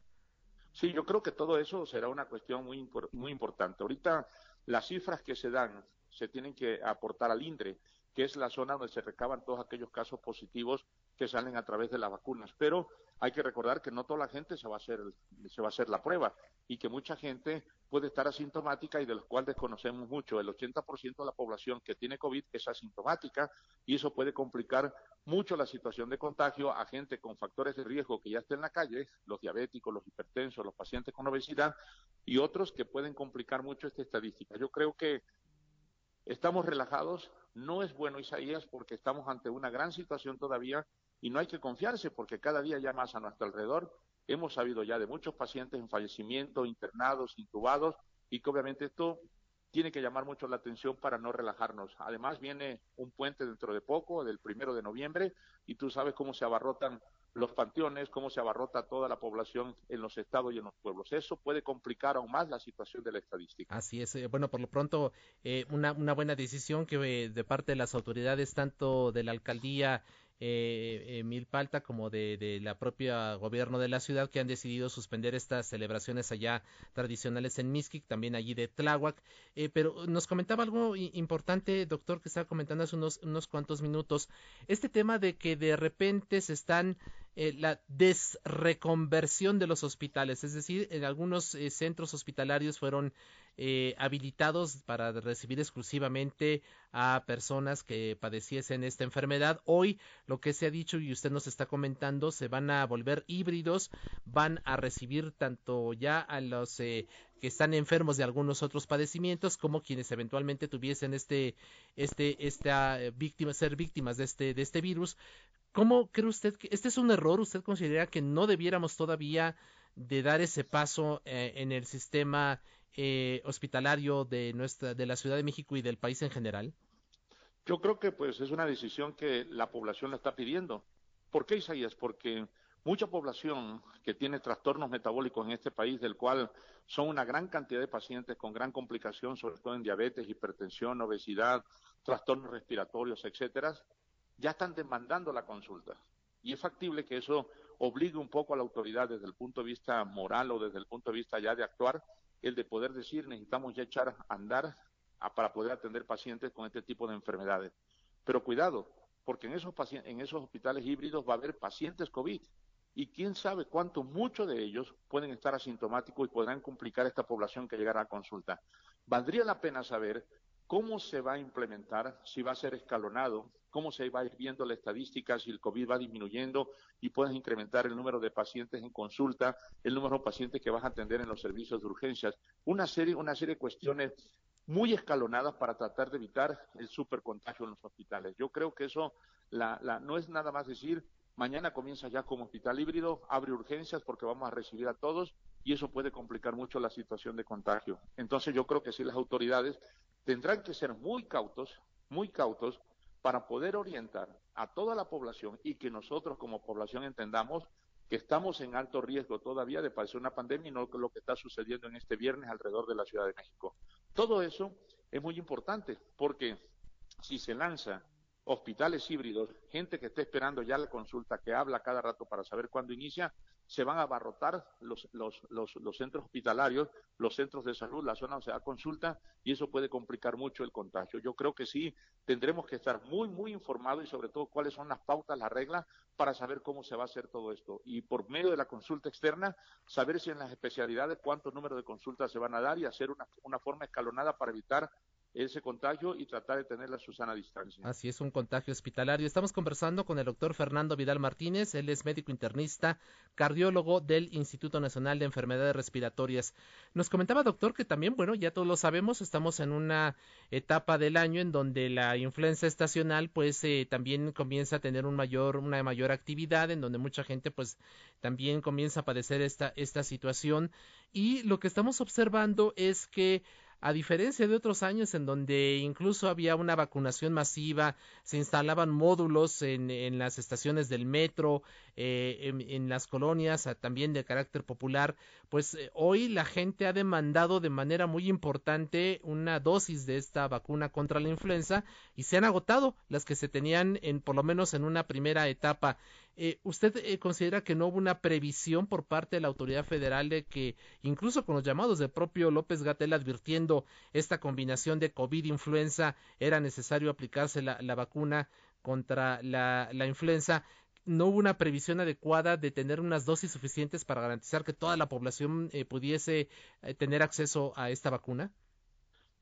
Sí, yo creo que todo eso será una cuestión muy, impor- muy importante. Ahorita las cifras que se dan se tienen que aportar al INDRE, que es la zona donde se recaban todos aquellos casos positivos que salen a través de las vacunas. Pero hay que recordar que no toda la gente se va a hacer, se va a hacer la prueba y que mucha gente puede estar asintomática y de los cuales desconocemos mucho. El 80% de la población que tiene COVID es asintomática y eso puede complicar mucho la situación de contagio a gente con factores de riesgo que ya está en la calle, los diabéticos, los hipertensos, los pacientes con obesidad y otros que pueden complicar mucho esta estadística. Yo creo que estamos relajados, no es bueno Isaías porque estamos ante una gran situación todavía y no hay que confiarse porque cada día ya más a nuestro alrededor hemos sabido ya de muchos pacientes en fallecimiento, internados, intubados y que obviamente esto tiene que llamar mucho la atención para no relajarnos. Además viene un puente dentro de poco, del primero de noviembre, y tú sabes cómo se abarrotan los panteones, cómo se abarrota toda la población en los estados y en los pueblos. Eso puede complicar aún más la situación de la estadística. Así es. eh, Bueno, por lo pronto, eh, una, una buena decisión que eh, de parte de las autoridades, tanto de la alcaldía eh, eh, Milpalta como de, la propia gobierno de la ciudad, que han decidido suspender estas celebraciones allá tradicionales en Mixquic, también allí de Tláhuac. Eh, pero nos comentaba algo importante, doctor, que estaba comentando hace unos, unos cuantos minutos. Este tema de que de repente se están eh, la desreconversión de los hospitales, es decir, en algunos eh, centros hospitalarios fueron eh, habilitados para recibir exclusivamente a personas que padeciesen esta enfermedad. Hoy lo que se ha dicho y usted nos está comentando, se van a volver híbridos, van a recibir tanto ya a los eh, que están enfermos de algunos otros padecimientos como quienes eventualmente tuviesen este este esta eh, víctima ser víctimas de este de este virus ¿Cómo cree usted que este es un error? ¿Usted considera que no debiéramos todavía de dar ese paso eh, en el sistema eh, hospitalario de nuestra de la Ciudad de México y del país en general? Yo creo que pues es una decisión que la población la está pidiendo. ¿Por qué, Isaías? Porque mucha población que tiene trastornos metabólicos en este país, del cual son una gran cantidad de pacientes con gran complicación, sobre todo en diabetes, hipertensión, obesidad, trastornos respiratorios, etcétera, ya están demandando la consulta. Y es factible que eso obligue un poco a la autoridad desde el punto de vista moral o desde el punto de vista ya de actuar, el de poder decir necesitamos ya echar a andar para poder atender pacientes con este tipo de enfermedades. Pero cuidado, porque en esos, en esos hospitales híbridos va a haber pacientes COVID y quién sabe cuánto, muchos de ellos pueden estar asintomáticos y podrán complicar esta población que llegará a consulta. Valdría la pena saber cómo se va a implementar, si va a ser escalonado, cómo se va a ir viendo la estadística, si el COVID va disminuyendo y puedes incrementar el número de pacientes en consulta, el número de pacientes que vas a atender en los servicios de urgencias, una serie, una serie de cuestiones muy escalonadas para tratar de evitar el supercontagio en los hospitales. Yo creo que eso la, no es nada más decir Mañana comienza ya como hospital híbrido, abre urgencias porque vamos a recibir a todos y eso puede complicar mucho la situación de contagio. Entonces yo creo que sí las autoridades tendrán que ser muy cautos, muy cautos para poder orientar a toda la población y que nosotros como población entendamos que estamos en alto riesgo todavía de padecer una pandemia y no lo que está sucediendo en este viernes alrededor de la Ciudad de México. Todo eso es muy importante porque si se lanza hospitales híbridos, gente que esté esperando ya la consulta, que habla cada rato para saber cuándo inicia, se van a abarrotar los, los, los, los centros hospitalarios, los centros de salud, la zona donde se da consulta, y eso puede complicar mucho el contagio. Yo creo que sí tendremos que estar muy, muy informados y sobre todo cuáles son las pautas, las reglas, para saber cómo se va a hacer todo esto. Y por medio de la consulta externa, saber si en las especialidades cuántos números de consultas se van a dar y hacer una, una forma escalonada para evitar ese contagio y tratar de tener la Susana distancia. Así es, un contagio hospitalario. Estamos conversando con el doctor Fernando Vidal Martínez, él es médico internista, cardiólogo del Instituto Nacional de Enfermedades Respiratorias. Nos comentaba, doctor, que también, bueno, ya todos lo sabemos, estamos en una etapa del año en donde la influenza estacional, pues, eh, también comienza a tener un mayor, una mayor actividad, en donde mucha gente, pues, también comienza a padecer esta, esta situación. Y lo que estamos observando es que a diferencia de otros años en donde incluso había una vacunación masiva, se instalaban módulos en, en las estaciones del metro, eh, en, las colonias, también de carácter popular, pues eh, hoy la gente ha demandado de manera muy importante una dosis de esta vacuna contra la influenza y se han agotado las que se tenían en por lo menos en una primera etapa. Eh, ¿Usted eh, considera que no hubo una previsión por parte de la autoridad federal de que, incluso con los llamados del propio López Gatel advirtiendo esta combinación de COVID-influenza, era necesario aplicarse la, vacuna contra la, influenza? no hubo una previsión adecuada de tener unas dosis suficientes para garantizar que toda la población eh, pudiese tener acceso a esta vacuna?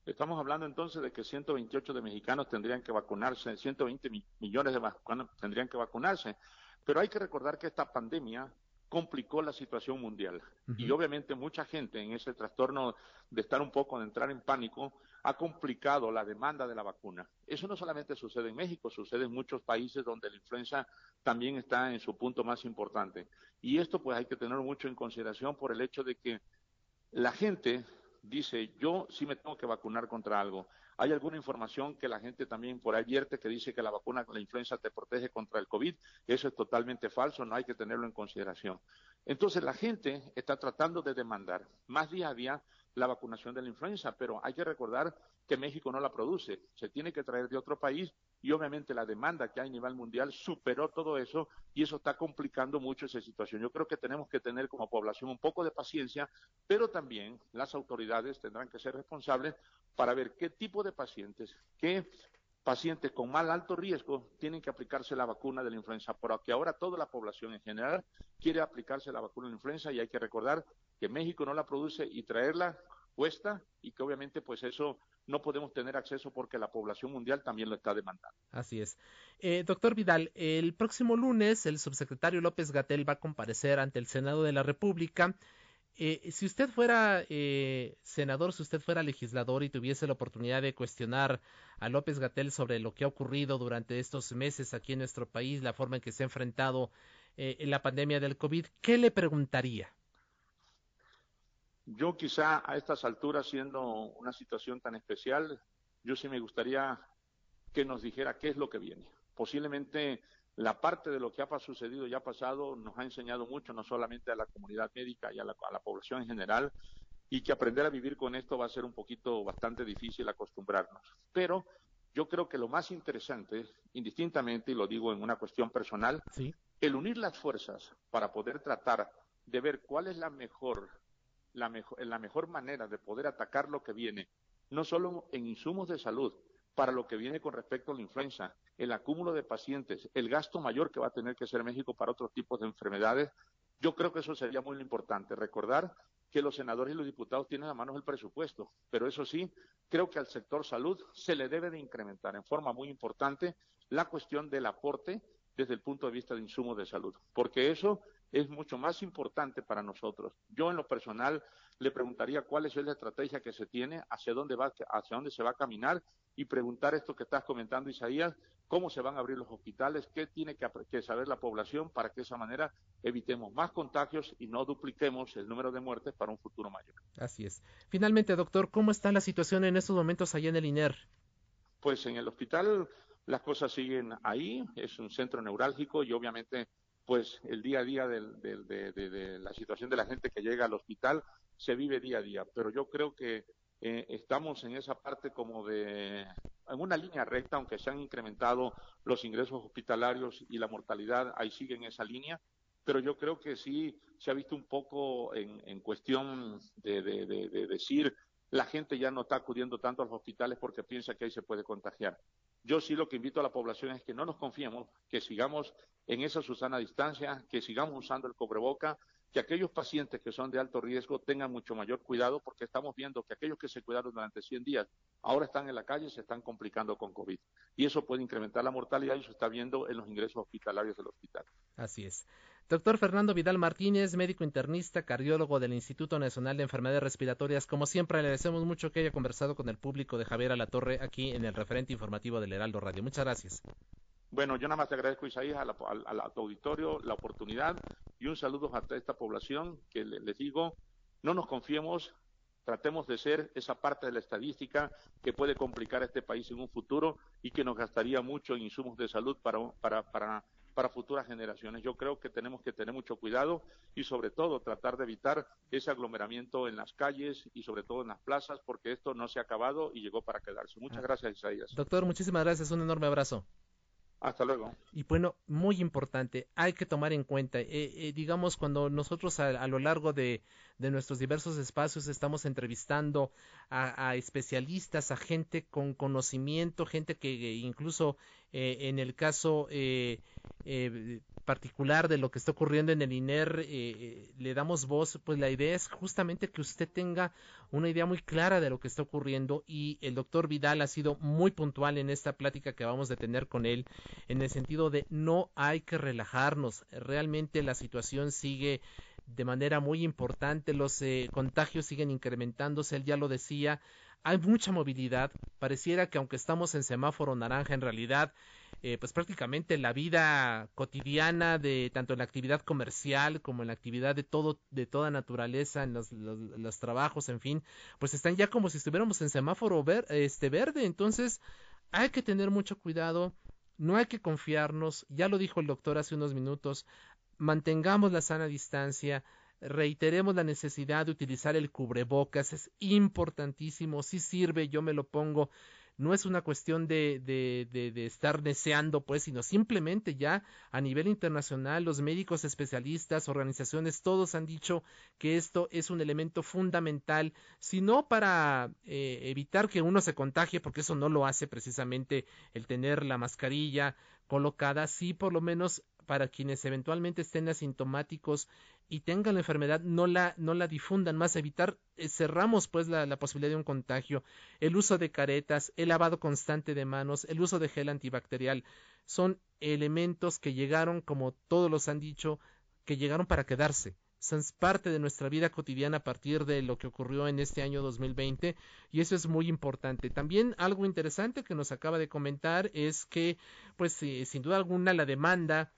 Estamos hablando entonces de que 128 de mexicanos tendrían que vacunarse, 120 millones de mexicanos tendrían que vacunarse. Pero hay que recordar que esta pandemia complicó la situación mundial. Y obviamente mucha gente en ese trastorno de estar un poco, de entrar en pánico, ha complicado la demanda de la vacuna. Eso no solamente sucede en México, sucede en muchos países donde la influenza también está en su punto más importante. Y esto pues hay que tenerlo mucho en consideración por el hecho de que la gente dice, yo sí me tengo que vacunar contra algo. Hay alguna información que la gente también por ahí vierte que dice que la vacuna la influenza te protege contra el COVID. Eso es totalmente falso, no hay que tenerlo en consideración. Entonces la gente está tratando de demandar más día a día la vacunación de la influenza, pero hay que recordar que México no la produce, se tiene que traer de otro país y obviamente la demanda que hay a nivel mundial superó todo eso y eso está complicando mucho esa situación. Yo creo que tenemos que tener como población un poco de paciencia, pero también las autoridades tendrán que ser responsables para ver qué tipo de pacientes, qué pacientes con mal alto riesgo tienen que aplicarse la vacuna de la influenza, porque ahora toda la población en general quiere aplicarse la vacuna de la influenza y hay que recordar que México no la produce y traerla cuesta y que obviamente pues eso no podemos tener acceso porque la población mundial también lo está demandando. Así es. Eh, doctor Vidal, el próximo lunes el subsecretario López Gatel va a comparecer ante el Senado de la República. Eh, si usted fuera eh, senador, si usted fuera legislador y tuviese la oportunidad de cuestionar a López Gatel sobre lo que ha ocurrido durante estos meses aquí en nuestro país, la forma en que se ha enfrentado en la pandemia del COVID, ¿qué le preguntaría? Yo quizá a estas alturas, siendo una situación tan especial, yo sí me gustaría que nos dijera qué es lo que viene. Posiblemente la parte de lo que ha sucedido y ha pasado nos ha enseñado mucho, no solamente a la comunidad médica y a la, a la población en general, y que aprender a vivir con esto va a ser un poquito bastante difícil acostumbrarnos. Pero yo creo que lo más interesante, indistintamente, y lo digo en una cuestión personal, el unir las fuerzas para poder tratar de ver cuál es la mejor, la mejor, la mejor manera de poder atacar lo que viene, no solo en insumos de salud, para lo que viene con respecto a la influenza, el acúmulo de pacientes, el gasto mayor que va a tener que hacer México para otros tipos de enfermedades, yo creo que eso sería muy importante. Recordar que los senadores y los diputados tienen a manos el presupuesto, pero eso sí, creo que al sector salud se le debe de incrementar en forma muy importante la cuestión del aporte desde el punto de vista de insumos de salud, porque eso es mucho más importante para nosotros. Yo en lo personal le preguntaría cuál es la estrategia que se tiene, hacia dónde va, hacia dónde se va a caminar y preguntar esto que estás comentando, Isaías, cómo se van a abrir los hospitales, qué tiene que, saber la población para que de esa manera evitemos más contagios y no dupliquemos el número de muertes para un futuro mayor. Así es. Finalmente, doctor, ¿cómo está la situación en estos momentos allá en el INER? Pues en el hospital las cosas siguen ahí, es un centro neurálgico y obviamente pues el día a día de, la situación de la gente que llega al hospital se vive día a día, pero yo creo que eh, estamos en esa parte como de, en una línea recta, aunque se han incrementado los ingresos hospitalarios y la mortalidad, ahí sigue en esa línea, pero yo creo que sí se ha visto un poco en, en cuestión de, de, decir, la gente ya no está acudiendo tanto a los hospitales porque piensa que ahí se puede contagiar. Yo sí lo que invito a la población es que no nos confiemos, que sigamos en esa susana distancia, que sigamos usando el cobreboca, que aquellos pacientes que son de alto riesgo tengan mucho mayor cuidado porque estamos viendo que aquellos que se cuidaron durante 100 días ahora están en la calle y se están complicando con COVID. Y eso puede incrementar la mortalidad y se está viendo en los ingresos hospitalarios del hospital. Así es. Doctor Fernando Vidal Martínez, médico internista, cardiólogo del Instituto Nacional de Enfermedades Respiratorias. Como siempre, agradecemos mucho que haya conversado con el público de Javier Alatorre aquí en el referente informativo del Heraldo Radio. Muchas gracias. Bueno, yo nada más te agradezco, Isaías, al, auditorio la oportunidad y un saludo a esta población que les digo, no nos confiemos, tratemos de ser esa parte de la estadística que puede complicar a este país en un futuro y que nos gastaría mucho en insumos de salud para, para, para, para futuras generaciones. Yo creo que tenemos que tener mucho cuidado y sobre todo tratar de evitar ese aglomeramiento en las calles y sobre todo en las plazas porque esto no se ha acabado y llegó para quedarse. Muchas ah. gracias, Isaías. Doctor, muchísimas gracias. Un enorme abrazo. Hasta luego. Y bueno, muy importante, hay que tomar en cuenta, eh, eh, digamos, cuando nosotros a, lo largo de, de, nuestros diversos espacios estamos entrevistando a, especialistas, a gente con conocimiento, gente que incluso eh, en el caso eh, eh, particular de lo que está ocurriendo en el INER le damos voz, pues la idea es justamente que usted tenga una idea muy clara de lo que está ocurriendo y el doctor Vidal ha sido muy puntual en esta plática que vamos a tener con él en el sentido de no hay que relajarnos, realmente la situación sigue de manera muy importante, los contagios siguen incrementándose, él ya lo decía, hay mucha movilidad, pareciera que aunque estamos en semáforo naranja, en realidad, eh, pues prácticamente la vida cotidiana de tanto en la actividad comercial como en la actividad de todo, de toda naturaleza, en los, los, trabajos, en fin, pues están ya como si estuviéramos en semáforo ver, este verde, entonces hay que tener mucho cuidado, no hay que confiarnos, ya lo dijo el doctor hace unos minutos, mantengamos la sana distancia, reiteremos la necesidad de utilizar el cubrebocas, es importantísimo, si sirve, yo me lo pongo, no es una cuestión de, de, de, estar deseando, pues, sino simplemente ya a nivel internacional, los médicos especialistas, organizaciones, todos han dicho que esto es un elemento fundamental, si no para eh, evitar que uno se contagie, porque eso no lo hace precisamente el tener la mascarilla colocada, sí por lo menos para quienes eventualmente estén asintomáticos y tengan la enfermedad no la, no la difundan más, evitar, eh, cerramos pues la, la, posibilidad de un contagio, el uso de caretas, el lavado constante de manos, el uso de gel antibacterial, son elementos que llegaron, como todos los han dicho, que llegaron para quedarse. Son parte de nuestra vida cotidiana a partir de lo que ocurrió en este año 2020 y eso es muy importante. También algo interesante que nos acaba de comentar es que, pues, eh, sin duda alguna, la demanda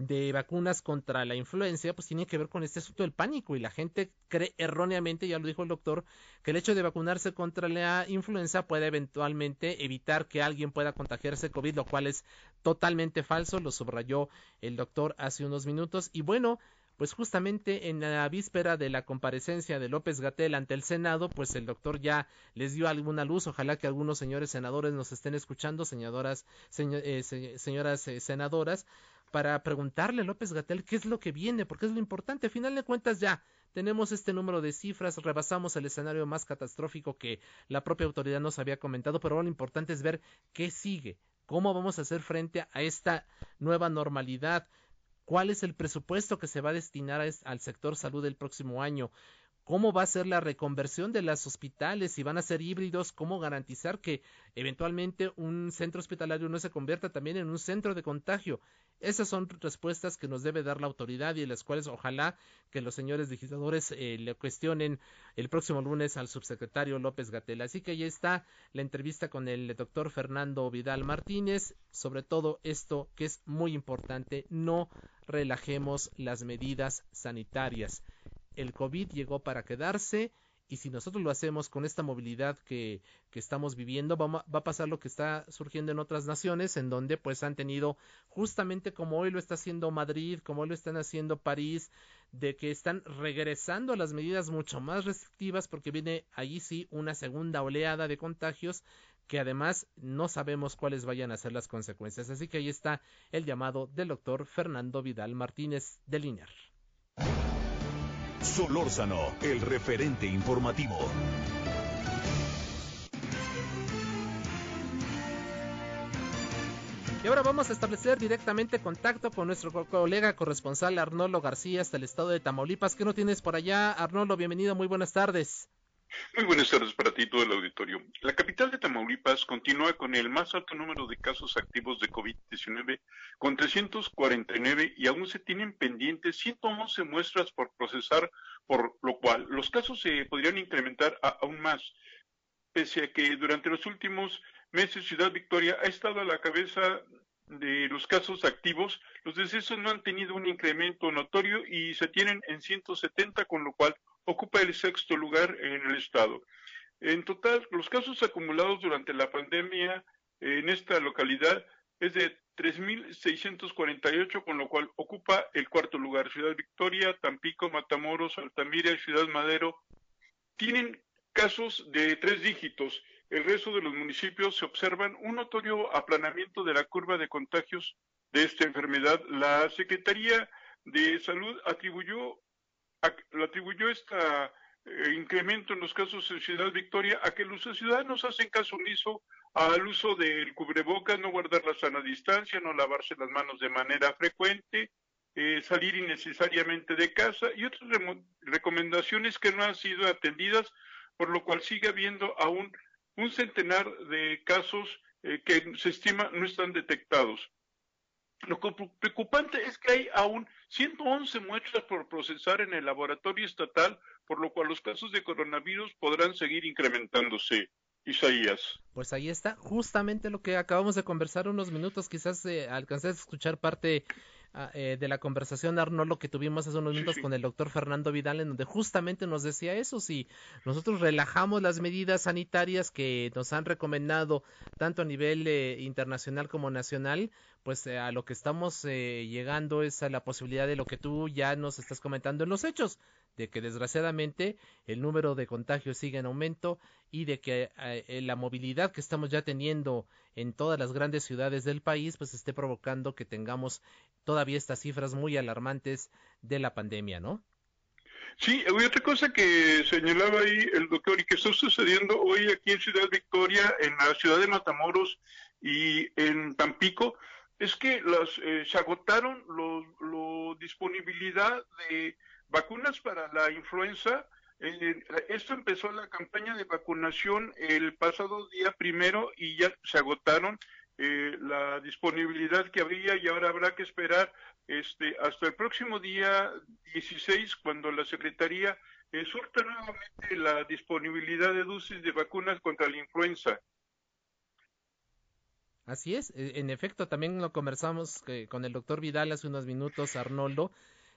de vacunas contra la influencia, pues tiene que ver con este asunto del pánico y la gente cree erróneamente, ya lo dijo el doctor, que el hecho de vacunarse contra la influenza puede eventualmente evitar que alguien pueda contagiarse COVID, lo cual es totalmente falso, lo subrayó el doctor hace unos minutos. Y bueno, pues justamente en la víspera de la comparecencia de López Gatel ante el Senado, pues el doctor ya les dio alguna luz. Ojalá que algunos señores senadores nos estén escuchando, señoras, eh, señoras eh, senadoras, para preguntarle a López Gatel qué es lo que viene, porque es lo importante. A final de cuentas ya tenemos este número de cifras, rebasamos el escenario más catastrófico que la propia autoridad nos había comentado, pero lo importante es ver qué sigue, cómo vamos a hacer frente a esta nueva normalidad cuál es el presupuesto que se va a destinar al sector salud el próximo año, cómo va a ser la reconversión de los hospitales, si van a ser híbridos, cómo garantizar que eventualmente un centro hospitalario no se convierta también en un centro de contagio. Esas son respuestas que nos debe dar la autoridad y las cuales ojalá que los señores legisladores eh, le cuestionen el próximo lunes al subsecretario López Gatel. Así que ahí está la entrevista con el doctor Fernando Vidal Martínez, sobre todo esto que es muy importante, no relajemos las medidas sanitarias. El COVID llegó para quedarse y si nosotros lo hacemos con esta movilidad que, estamos viviendo, va, va, a pasar lo que está surgiendo en otras naciones, en donde pues han tenido, justamente como hoy lo está haciendo Madrid, como hoy lo están haciendo París, de que están regresando a las medidas mucho más restrictivas porque viene allí sí una segunda oleada de contagios que además no sabemos cuáles vayan a ser las consecuencias. Así que ahí está el llamado del doctor Fernando Vidal Martínez de Linear. Solórzano, el referente informativo. Y ahora vamos a establecer directamente contacto con nuestro colega corresponsal Arnolo García hasta el estado de Tamaulipas. ¿Qué no tienes por allá? Arnolo, bienvenido, muy buenas tardes. Muy buenas tardes para ti todo el auditorio. La capital de Tamaulipas continúa con el más alto número de casos activos de COVID-19, con 349 y aún se tienen pendientes 111 muestras por procesar, por lo cual los casos se podrían incrementar aún más, pese a que durante los últimos meses Ciudad Victoria ha estado a la cabeza de los casos activos, los decesos no han tenido un incremento notorio y se tienen en 170, con lo cual ocupa el sexto lugar en el estado. En total, los casos acumulados durante la pandemia en esta localidad es de 3.648, con lo cual ocupa el cuarto lugar. Ciudad Victoria, Tampico, Matamoros, Altamira y Ciudad Madero tienen casos de tres dígitos. El resto de los municipios se observan un notorio aplanamiento de la curva de contagios de esta enfermedad. La Secretaría de Salud atribuyó lo atribuyó este incremento en los casos en Ciudad Victoria a que los ciudadanos hacen caso omiso al uso del cubrebocas, no guardar la sana distancia, no lavarse las manos de manera frecuente, eh, salir innecesariamente de casa y otras recomendaciones que no han sido atendidas, por lo cual sigue habiendo aún un centenar de casos eh, que se estima no están detectados. Lo preocupante es que hay aún 111 muestras por procesar en el laboratorio estatal, por lo cual los casos de coronavirus podrán seguir incrementándose. Isaías. Pues ahí está, justamente lo que acabamos de conversar unos minutos, quizás eh, alcancé a escuchar parte eh, de la conversación, Arnoldo, que tuvimos hace unos minutos con el doctor Fernando Vidal, en donde justamente nos decía eso, si nosotros relajamos las medidas sanitarias que nos han recomendado tanto a nivel eh, internacional como nacional, pues eh, a lo que estamos llegando es a la posibilidad de lo que tú ya nos estás comentando en los hechos, de que desgraciadamente el número de contagios sigue en aumento y de que eh, la movilidad que estamos ya teniendo en todas las grandes ciudades del país pues esté provocando que tengamos todavía estas cifras muy alarmantes de la pandemia, ¿no? Sí, hay otra cosa que señalaba ahí el doctor y que está sucediendo hoy aquí en Ciudad Victoria, en la ciudad de Matamoros y en Tampico, es que las, eh, se agotaron la disponibilidad de Vacunas para la influenza. Eh, esto empezó la campaña de vacunación el pasado día primero y ya se agotaron eh, la disponibilidad que había y ahora habrá que esperar este, hasta el próximo día 16 cuando la Secretaría eh, surta nuevamente la disponibilidad de dosis de vacunas contra la influenza. Así es, e, en efecto, también lo conversamos eh, con el doctor Vidal hace unos minutos, Arnoldo,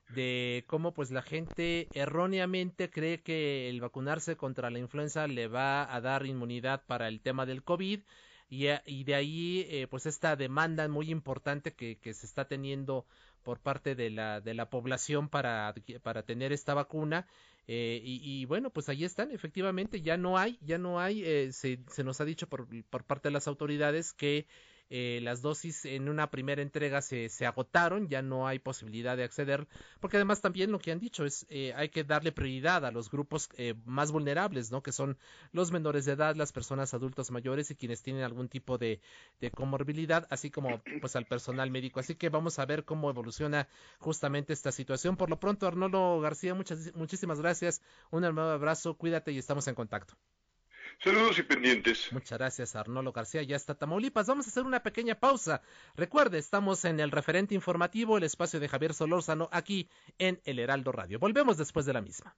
de cómo pues la gente erróneamente cree que el vacunarse contra la influenza le va a dar inmunidad para el tema del COVID y, de ahí eh, pues esta demanda muy importante que, que se está teniendo por parte de la, de la población para, para tener esta vacuna eh, y, bueno, pues ahí están, efectivamente, ya no hay, ya no hay, eh, se, se, nos ha dicho por, por parte de las autoridades que eh, las dosis en una primera entrega se, se, agotaron, ya no hay posibilidad de acceder, porque además también lo que han dicho es eh, hay que darle prioridad a los grupos eh, más vulnerables, ¿no? Que son los menores de edad, las personas adultos mayores y quienes tienen algún tipo de, de comorbilidad, así como pues al personal médico. Así que vamos a ver cómo evoluciona justamente esta situación. Por lo pronto, Arnoldo García, muchas, muchísimas gracias, un nuevo abrazo, cuídate y estamos en contacto. Saludos y pendientes. Muchas gracias, Arnolo García. Ya está Tamaulipas. Vamos a hacer una pequeña pausa. Recuerde, estamos en el referente informativo, el espacio de Javier Solórzano, aquí en El Heraldo Radio. Volvemos después de la misma.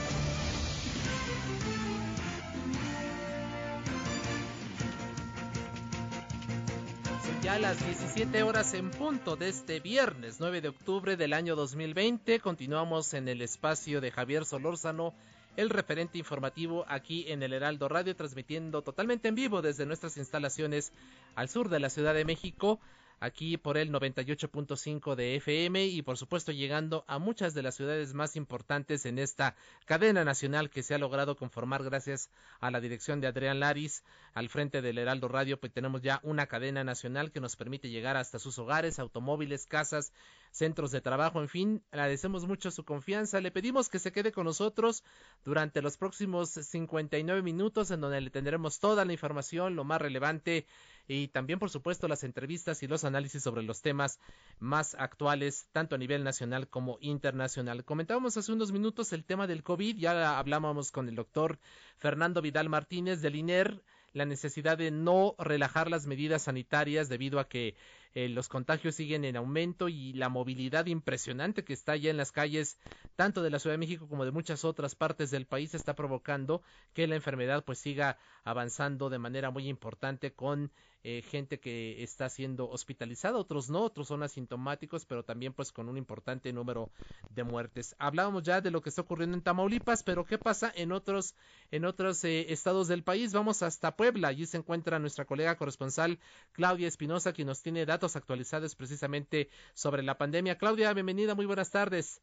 Ya las 17 horas en punto de este viernes 9 de octubre del año 2020. Continuamos en el espacio de Javier Solórzano, el referente informativo aquí en el Heraldo Radio, transmitiendo totalmente en vivo desde nuestras instalaciones al sur de la Ciudad de México aquí por el 98.5 de FM y por supuesto llegando a muchas de las ciudades más importantes en esta cadena nacional que se ha logrado conformar gracias a la dirección de Adrián Laris. Al frente del Heraldo Radio, pues tenemos ya una cadena nacional que nos permite llegar hasta sus hogares, automóviles, casas, centros de trabajo, en fin, agradecemos mucho su confianza, le pedimos que se quede con nosotros durante los próximos 59 minutos en donde le tendremos toda la información, lo más relevante y también por supuesto las entrevistas y los análisis sobre los temas más actuales tanto a nivel nacional como internacional. Comentábamos hace unos minutos el tema del COVID, ya hablábamos con el doctor Fernando Vidal Martínez del INER, la necesidad de no relajar las medidas sanitarias debido a que eh, los contagios siguen en aumento y la movilidad impresionante que está ya en las calles tanto de la Ciudad de México como de muchas otras partes del país está provocando que la enfermedad pues siga avanzando de manera muy importante con eh, gente que está siendo hospitalizada, otros no, otros son asintomáticos, pero también pues con un importante número de muertes. Hablábamos ya de lo que está ocurriendo en Tamaulipas, pero ¿qué pasa en otros, en otros eh, estados del país? Vamos hasta Puebla, allí se encuentra nuestra colega corresponsal Claudia Espinosa, quien nos tiene datos actualizados precisamente sobre la pandemia. Claudia, bienvenida, muy buenas tardes.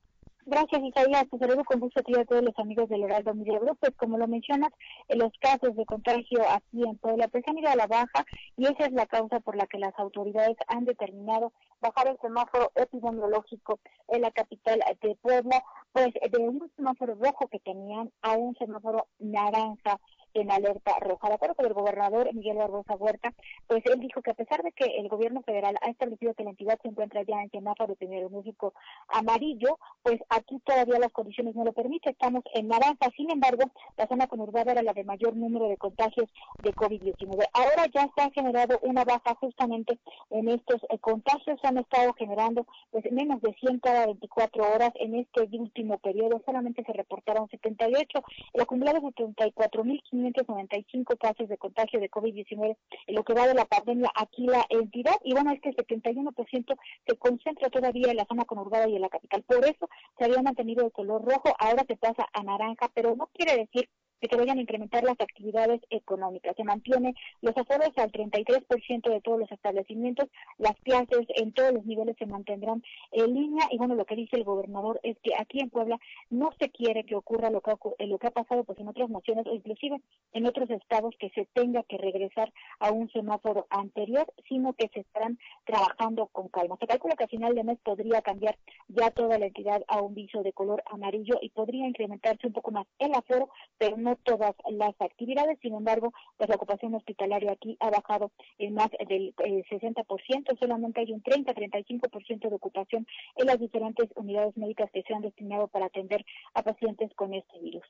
Gracias, Isaías. Te saludo con gusto a todos los amigos del Heraldo Media. Pues como lo mencionas, en los casos de contagio aquí en Puebla pues han ido a la baja y esa es la causa por la que las autoridades han determinado bajar el semáforo epidemiológico en la capital de Puebla, pues de un semáforo rojo que tenían a un semáforo naranja en alerta roja. De acuerdo con el gobernador Miguel Barbosa Huerta, pues él dijo que a pesar de que el gobierno federal ha establecido que la entidad se encuentra ya en semáforo epidemiológico amarillo, pues aquí todavía las condiciones no lo permiten, estamos en naranja. Sin embargo, la zona conurbada era la de mayor número de contagios de COVID-19. Ahora ya se ha generado una baja justamente en estos eh, contagios, se han estado generando pues menos de 100 cada 24 horas en este último periodo, solamente se reportaron 78, el acumulado es 74.500 295 casos de contagio de COVID-19 en lo que va de la pandemia aquí la entidad. Y bueno, es que este 71% se concentra todavía en la zona conurbada y en la capital. Por eso se había mantenido el color rojo, ahora se pasa a naranja, pero no quiere decir de que vayan a incrementar las actividades económicas. Se mantiene los aforos al 33% de todos los establecimientos, las clases en todos los niveles se mantendrán en línea y bueno, lo que dice el gobernador es que aquí en Puebla no se quiere que ocurra lo que, lo que ha pasado pues en otras naciones o inclusive en otros estados que se tenga que regresar a un semáforo anterior, sino que se estarán trabajando con calma. Se calcula que a final de mes podría cambiar ya toda la entidad a un viso de color amarillo y podría incrementarse un poco más el aforo, pero no todas las actividades. Sin embargo, pues la ocupación hospitalaria aquí ha bajado en más del 60%, eh, solamente hay un 30-35% de ocupación en las diferentes unidades médicas que se han destinado para atender a pacientes con este virus.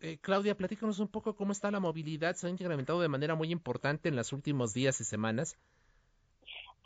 Eh, Claudia, platícanos un poco cómo está la movilidad. Se ha incrementado de manera muy importante en los últimos días y semanas.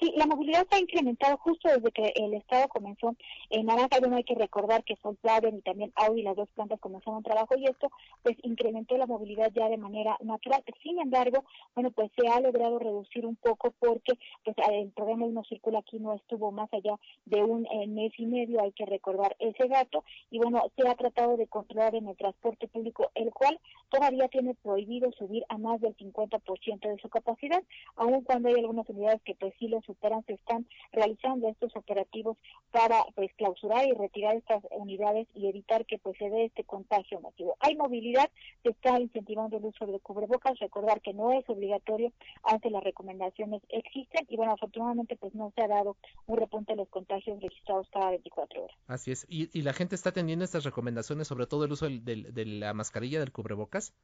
Sí, la movilidad se ha incrementado justo desde que el Estado comenzó en Naranja. Bueno, hay que recordar que Volkswagen y también Audi, las dos plantas comenzaron trabajo y esto pues incrementó la movilidad ya de manera natural. Sin embargo, bueno, pues se ha logrado reducir un poco porque pues el programa Uno Circula aquí no estuvo más allá de un eh, mes y medio, hay que recordar ese dato. Y bueno, se ha tratado de controlar en el transporte público, el cual todavía tiene prohibido subir a más del 50% de su capacidad, aun cuando hay algunas unidades que pues sí lo superan, se están realizando estos operativos para pues clausurar y retirar estas unidades y evitar que pues se dé este contagio masivo. Hay movilidad, se está incentivando el uso de cubrebocas, recordar que no es obligatorio, aunque las recomendaciones existen y bueno, afortunadamente pues no se ha dado un repunte de los contagios registrados cada 24 horas. Así es, y, la gente está atendiendo estas recomendaciones, sobre todo el uso de la mascarilla del cubrebocas.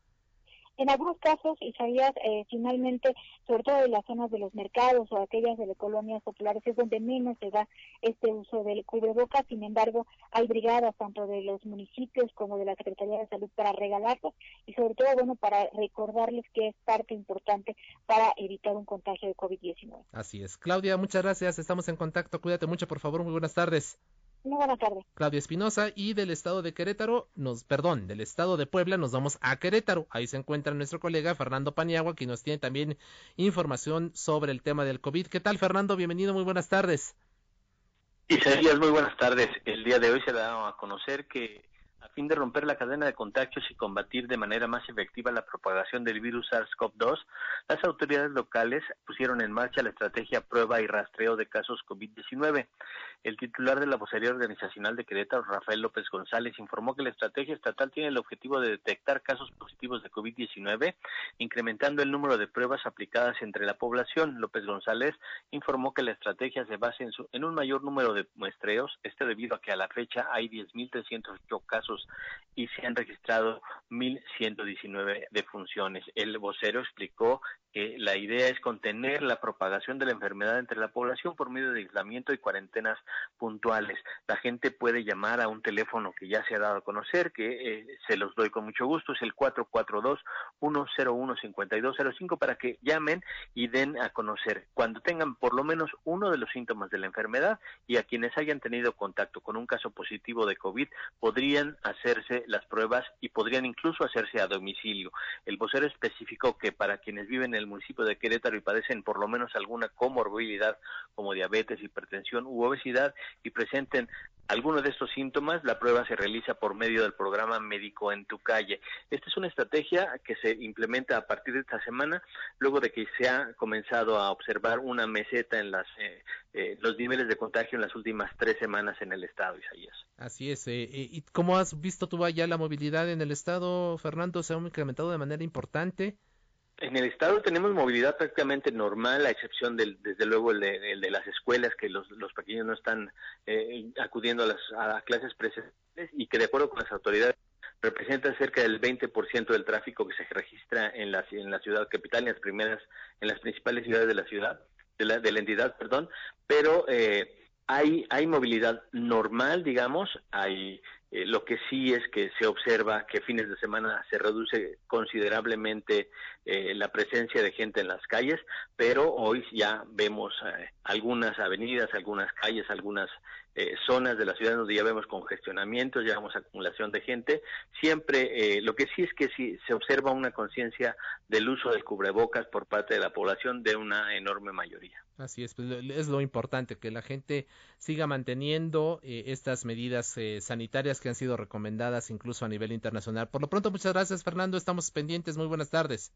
En algunos casos, Isaías, eh, finalmente, sobre todo en las zonas de los mercados o aquellas de las colonias populares, es donde menos se da este uso del cubrebocas. Sin embargo, hay brigadas tanto de los municipios como de la Secretaría de Salud para regalarlos y sobre todo, bueno, para recordarles que es parte importante para evitar un contagio de COVID-19. Así es. Claudia, muchas gracias. Estamos en contacto. Cuídate mucho, por favor. Muy buenas tardes. Muy buenas tardes. Claudia Espinosa y del estado de Querétaro, nos, perdón, del estado de Puebla nos vamos a Querétaro. Ahí se encuentra nuestro colega Fernando Paniagua, que nos tiene también información sobre el tema del COVID. ¿Qué tal, Fernando? Bienvenido, muy buenas tardes. Isaías, muy buenas tardes. El día de hoy se da a conocer que fin de romper la cadena de contagios y combatir de manera más efectiva la propagación del virus SARS-CoV-2, las autoridades locales pusieron en marcha la estrategia prueba y rastreo de casos COVID-19. El titular de la vocería organizacional de Querétaro, Rafael López González, informó que la estrategia estatal tiene el objetivo de detectar casos positivos de COVID-19, incrementando el número de pruebas aplicadas entre la población. López González informó que la estrategia se basa en, en un mayor número de muestreos, este debido a que a la fecha hay 10.308 casos y se han registrado 1.119 defunciones. El vocero explicó que la idea es contener la propagación de la enfermedad entre la población por medio de aislamiento y cuarentenas puntuales. La gente puede llamar a un teléfono que ya se ha dado a conocer, que eh, se los doy con mucho gusto, es el 442-101-5205 para que llamen y den a conocer cuando tengan por lo menos uno de los síntomas de la enfermedad y a quienes hayan tenido contacto con un caso positivo de COVID podrían hacerse las pruebas y podrían incluso hacerse a domicilio. El vocero especificó que para quienes viven en el municipio de Querétaro y padecen por lo menos alguna comorbilidad como diabetes, hipertensión u obesidad y presenten alguno de estos síntomas, la prueba se realiza por medio del programa Médico en tu calle. Esta es una estrategia que se implementa a partir de esta semana, luego de que se ha comenzado a observar una meseta en las, eh, eh, los niveles de contagio en las últimas tres semanas en el estado, Isaías. Así es. Eh, ¿Y cómo has visto tú allá la movilidad en el estado, Fernando? ¿Se ha incrementado de manera importante? En el estado tenemos movilidad prácticamente normal, a excepción del, desde luego el de, las escuelas, que los, los pequeños no están eh, acudiendo a las a clases presenciales y que de acuerdo con las autoridades representa cerca del 20% del tráfico que se registra en la, en la ciudad capital, en las primeras, en las principales ciudades de la ciudad, de la, de la entidad, perdón, pero eh, hay, hay movilidad normal, digamos, hay eh, lo que sí es que se observa que fines de semana se reduce considerablemente eh, la presencia de gente en las calles, pero hoy ya vemos eh, algunas avenidas, algunas calles, algunas zonas de la ciudad donde ya vemos congestionamientos, ya vemos acumulación de gente. Siempre, lo que sí es que sí se observa una conciencia del uso del cubrebocas por parte de la población de una enorme mayoría. Así es, pues, es lo importante, que la gente siga manteniendo estas medidas sanitarias que han sido recomendadas incluso a nivel internacional. Por lo pronto, muchas gracias, Fernando. Estamos pendientes. Muy buenas tardes.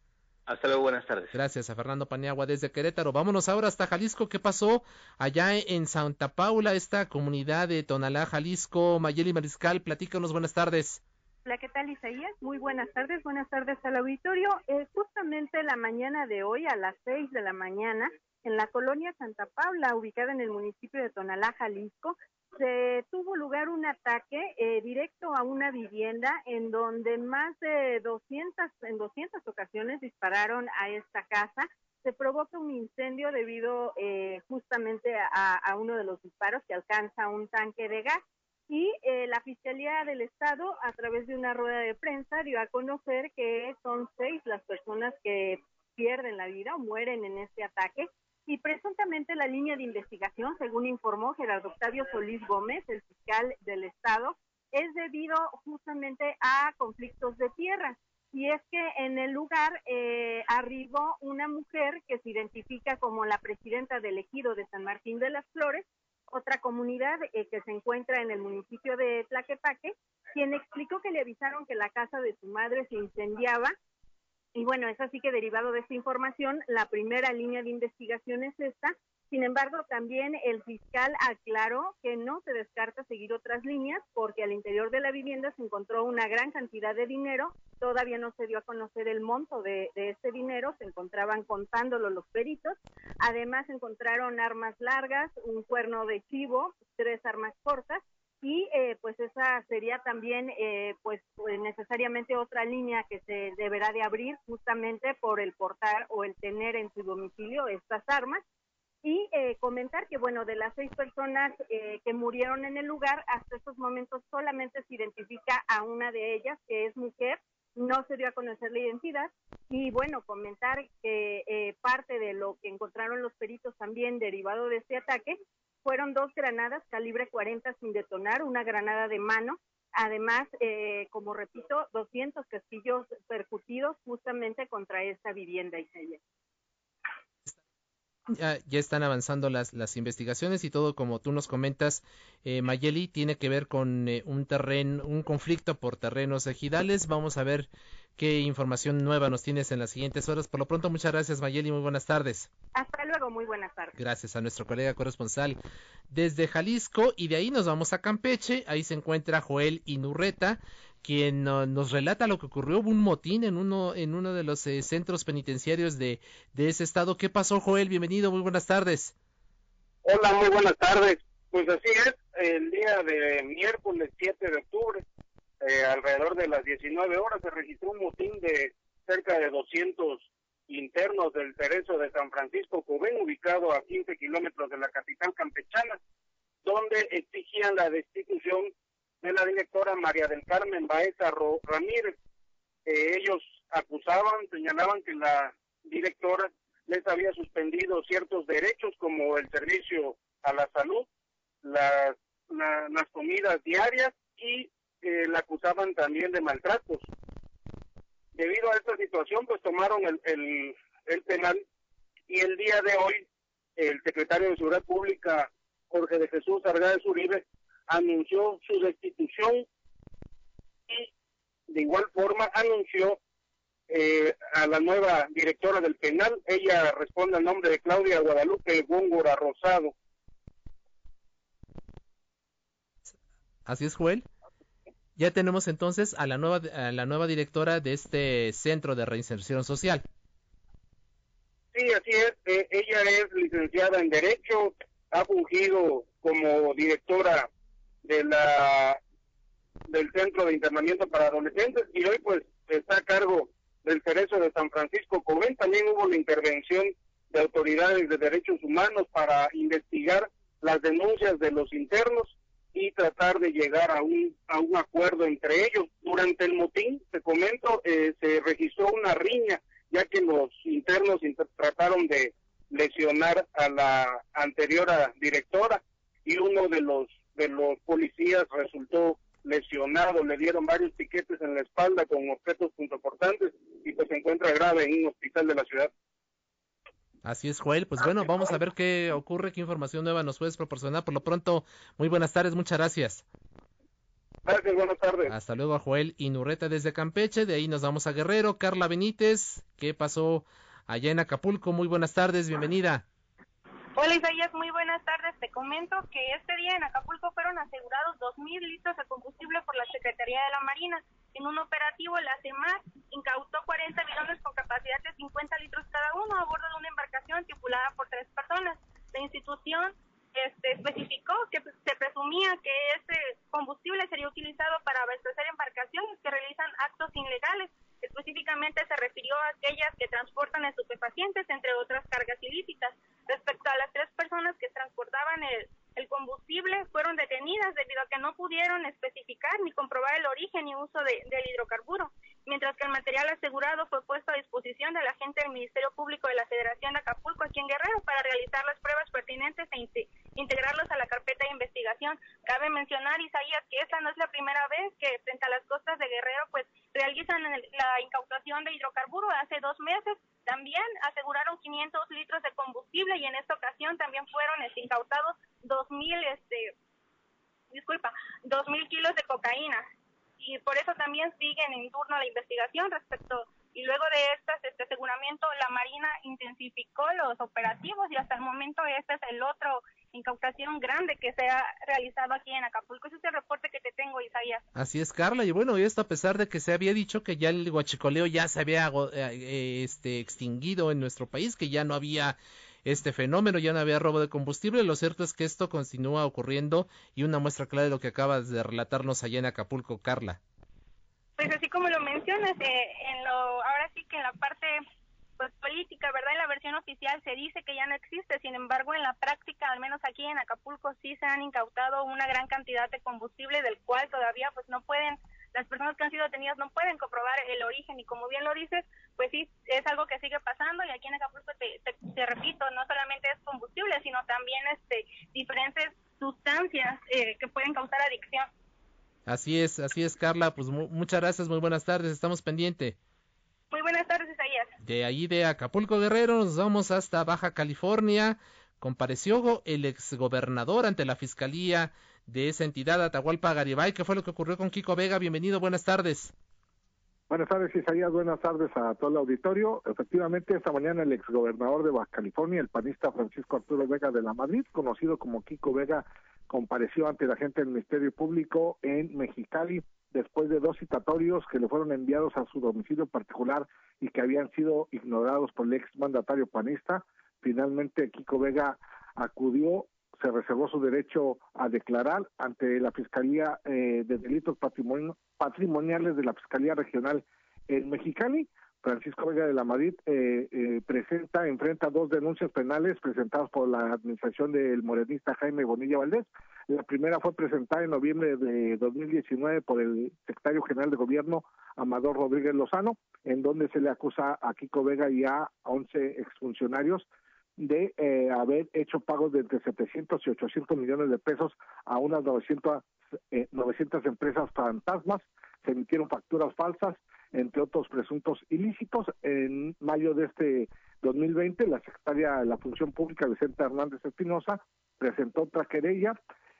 Hasta luego, buenas tardes. Gracias a Fernando Paniagua desde Querétaro. Vámonos ahora hasta Jalisco. ¿Qué pasó allá en Santa Paula, esta comunidad de Tonalá, Jalisco? Mayeli Mariscal, platícanos, buenas tardes. Hola, ¿qué tal Isaías? Muy buenas tardes, buenas tardes al auditorio. Eh, justamente la mañana de hoy, a las seis de la mañana, en la colonia Santa Paula, ubicada en el municipio de Tonalá, Jalisco, se tuvo lugar un ataque eh, directo a una vivienda en donde más de 200, en 200 ocasiones dispararon a esta casa. Se provoca un incendio debido eh, justamente a, uno de los disparos que alcanza un tanque de gas. Y eh, la Fiscalía del Estado, a través de una rueda de prensa, dio a conocer que son seis las personas que pierden la vida o mueren en este ataque y presuntamente la línea de investigación, según informó Gerardo Octavio Solís Gómez, el fiscal del Estado, es debido justamente a conflictos de tierra. Y es que en el lugar eh, arribó una mujer que se identifica como la presidenta del ejido de San Martín de las Flores, otra comunidad eh, que se encuentra en el municipio de Tlaquepaque, quien explicó que le avisaron que la casa de su madre se incendiaba y bueno, es así que derivado de esta información, la primera línea de investigación es esta. Sin embargo, también el fiscal aclaró que no se descarta seguir otras líneas porque al interior de la vivienda se encontró una gran cantidad de dinero. Todavía no se dio a conocer el monto de, de este dinero, se encontraban contándolo los peritos. Además, encontraron armas largas, un cuerno de chivo, tres armas cortas esa sería también eh, pues, pues, necesariamente otra línea que se deberá de abrir justamente por el portar o el tener en su domicilio estas armas. Y eh, comentar que bueno de las seis personas que murieron en el lugar hasta estos momentos solamente se identifica a una de ellas que es mujer no se dio a conocer la identidad. Y bueno comentar que parte de lo que encontraron los peritos también derivado de este ataque fueron dos granadas calibre 40 sin detonar, una granada de mano, además, eh, como repito, 200 castillos percutidos justamente contra esta vivienda, Isaiah. Ya, ya, están avanzando las, las investigaciones y todo como tú nos comentas, eh, Mayeli, tiene que ver con eh, un terreno, un conflicto por terrenos ejidales. Vamos a ver qué información nueva nos tienes en las siguientes horas. Por lo pronto, muchas gracias, Mayeli. Muy buenas tardes. Hasta luego, muy buenas tardes. Gracias a nuestro colega corresponsal desde Jalisco. Y de ahí nos vamos a Campeche. Ahí se encuentra Joel Inurreta, quien nos relata lo que ocurrió. Hubo un motín en uno, en uno de los eh, centros penitenciarios de, de ese estado. ¿Qué pasó, Joel? Bienvenido, muy buenas tardes. Hola, muy buenas tardes. Pues así es, el día de miércoles 7 de octubre eh, alrededor de las 19 horas se registró un motín de cerca de 200 internos del Cerezo de San Francisco Cubén, ubicado a 15 kilómetros de la capital campechana, donde exigían la destitución de la directora María del Carmen Baeza Ramírez. ellos acusaban, señalaban que la directora les había suspendido ciertos derechos como el servicio a la salud, las, comidas diarias y la acusaban también de maltratos. Debido a esta situación, pues tomaron el, el, penal y el día de hoy el secretario de Seguridad Pública, Jorge de Jesús Argáez Uribe, anunció su destitución y de igual forma anunció eh, a la nueva directora del penal. Ella responde al nombre de Claudia Guadalupe Góngora Rosado. Así es, Joel. Ya tenemos entonces a la nueva, a la nueva directora de este centro de reinserción social. Sí, así es. Eh, ella es licenciada en Derecho, ha fungido como directora de la del Centro de Internamiento para Adolescentes y hoy pues está a cargo del Cerezo de San Francisco Coven. También hubo la intervención de autoridades de derechos humanos para investigar las denuncias de los internos y tratar de llegar a un, a un acuerdo entre ellos. Durante el motín, te comento, eh, se registró una riña, ya que los internos trataron de lesionar a la anterior directora y uno de los de los policías resultó lesionado, le dieron varios piquetes en la espalda con objetos punzocortantes y pues se encuentra grave en un hospital de la ciudad. Así es, Joel. Pues bueno, vamos a ver qué ocurre, qué información nueva nos puedes proporcionar. Por lo pronto, muy buenas tardes, muchas gracias. Gracias, buenas tardes. Hasta luego a Joel Inurreta desde Campeche. De ahí nos vamos a Guerrero. Carla Benítez, ¿qué pasó allá en Acapulco? Muy buenas tardes, bienvenida. Hola Isaías, muy buenas tardes. Te comento que este día en Acapulco fueron asegurados 2.000 litros de combustible por la Secretaría de la Marina. En un operativo, la CEMAR incautó 40 bidones con capacidad de 50 litros cada uno a bordo de una embarcación tripulada por tres personas. La institución este, especificó que se presumía que ese combustible sería utilizado para abastecer embarcaciones que realizan actos ilegales. Específicamente se refirió a aquellas que transportan estupefacientes, entre otras cargas ilícitas. Respecto a las tres personas que transportaban el, el combustible, fueron detenidas debido a que no pudieron especificar ni comprobar el origen y uso de, del hidrocarburo, mientras que el material asegurado fue puesto a disposición de la gente del Ministerio Público de la Federación de Acapulco aquí en Guerrero para realizar las pruebas pertinentes e integrarlos a la carpeta de investigación. Cabe mencionar, Isaías, que esta no es la primera vez que frente a las costas de Guerrero pues realizan la incautación de hidrocarburo. Hace dos meses también aseguraron 500 litros de combustible y en esta ocasión también fueron este, incautados 2.000, este, disculpa, 2.000 kilos de cocaína. Y por eso también siguen en turno la investigación respecto y luego de este, este aseguramiento la Marina intensificó los operativos y hasta el momento este es el otro incautación grande que se ha realizado aquí en Acapulco. Ese es el reporte que te tengo, Isaías. Así es, Carla. Y bueno, esto a pesar de que se había dicho que ya el guachicoleo ya se había eh, este, extinguido en nuestro país, que ya no había este fenómeno, ya no había robo de combustible. Lo cierto es que esto continúa ocurriendo y una muestra clara de lo que acabas de relatarnos allá en Acapulco, Carla. Pues así como lo mencionas, eh, en lo, ahora sí que en la parte pues política, ¿verdad? En la versión oficial se dice que ya no existe, sin embargo, en la práctica, al menos aquí en Acapulco, sí se han incautado una gran cantidad de combustible del cual todavía pues no pueden, las personas que han sido detenidas no pueden comprobar el origen y como bien lo dices, pues sí, es algo que sigue pasando y aquí en Acapulco, te, te, repito, no solamente es combustible, sino también este diferentes sustancias eh, que pueden causar adicción. Así es, así es, Carla. Pues muchas gracias, muy buenas tardes, estamos pendiente. Muy buenas tardes, Isaías. De ahí de Acapulco Guerrero nos vamos hasta Baja California. Compareció el exgobernador ante la fiscalía de esa entidad, Atahualpa Garibay. ¿Qué fue lo que ocurrió con Kiko Vega? Bienvenido, buenas tardes. Buenas tardes, Isaías. Buenas tardes a todo el auditorio. Efectivamente, esta mañana el exgobernador de Baja California, el panista Francisco Arturo Vega de la Madrid, conocido como Kiko Vega, compareció ante la gente del Ministerio Público en Mexicali después de dos citatorios que le fueron enviados a su domicilio particular y que habían sido ignorados por el ex mandatario panista. Finalmente, Kiko Vega acudió, se reservó su derecho a declarar ante la Fiscalía eh, de Delitos Patrimoniales de la Fiscalía Regional en Mexicali. Francisco Vega de la Madrid eh, eh, presenta, enfrenta dos denuncias penales presentadas por la administración del morenista Jaime Bonilla Valdés. La primera fue presentada en noviembre de 2019 por el secretario general de gobierno Amador Rodríguez Lozano, en donde se le acusa a Kiko Vega y a 11 exfuncionarios de eh, haber hecho pagos de entre 700 y 800 millones de pesos a unas 900, 900 empresas fantasmas. Se emitieron facturas falsas entre otros presuntos ilícitos. En mayo de este 2020, la secretaria de la Función Pública, Vicente Hernández Espinosa, presentó otra querella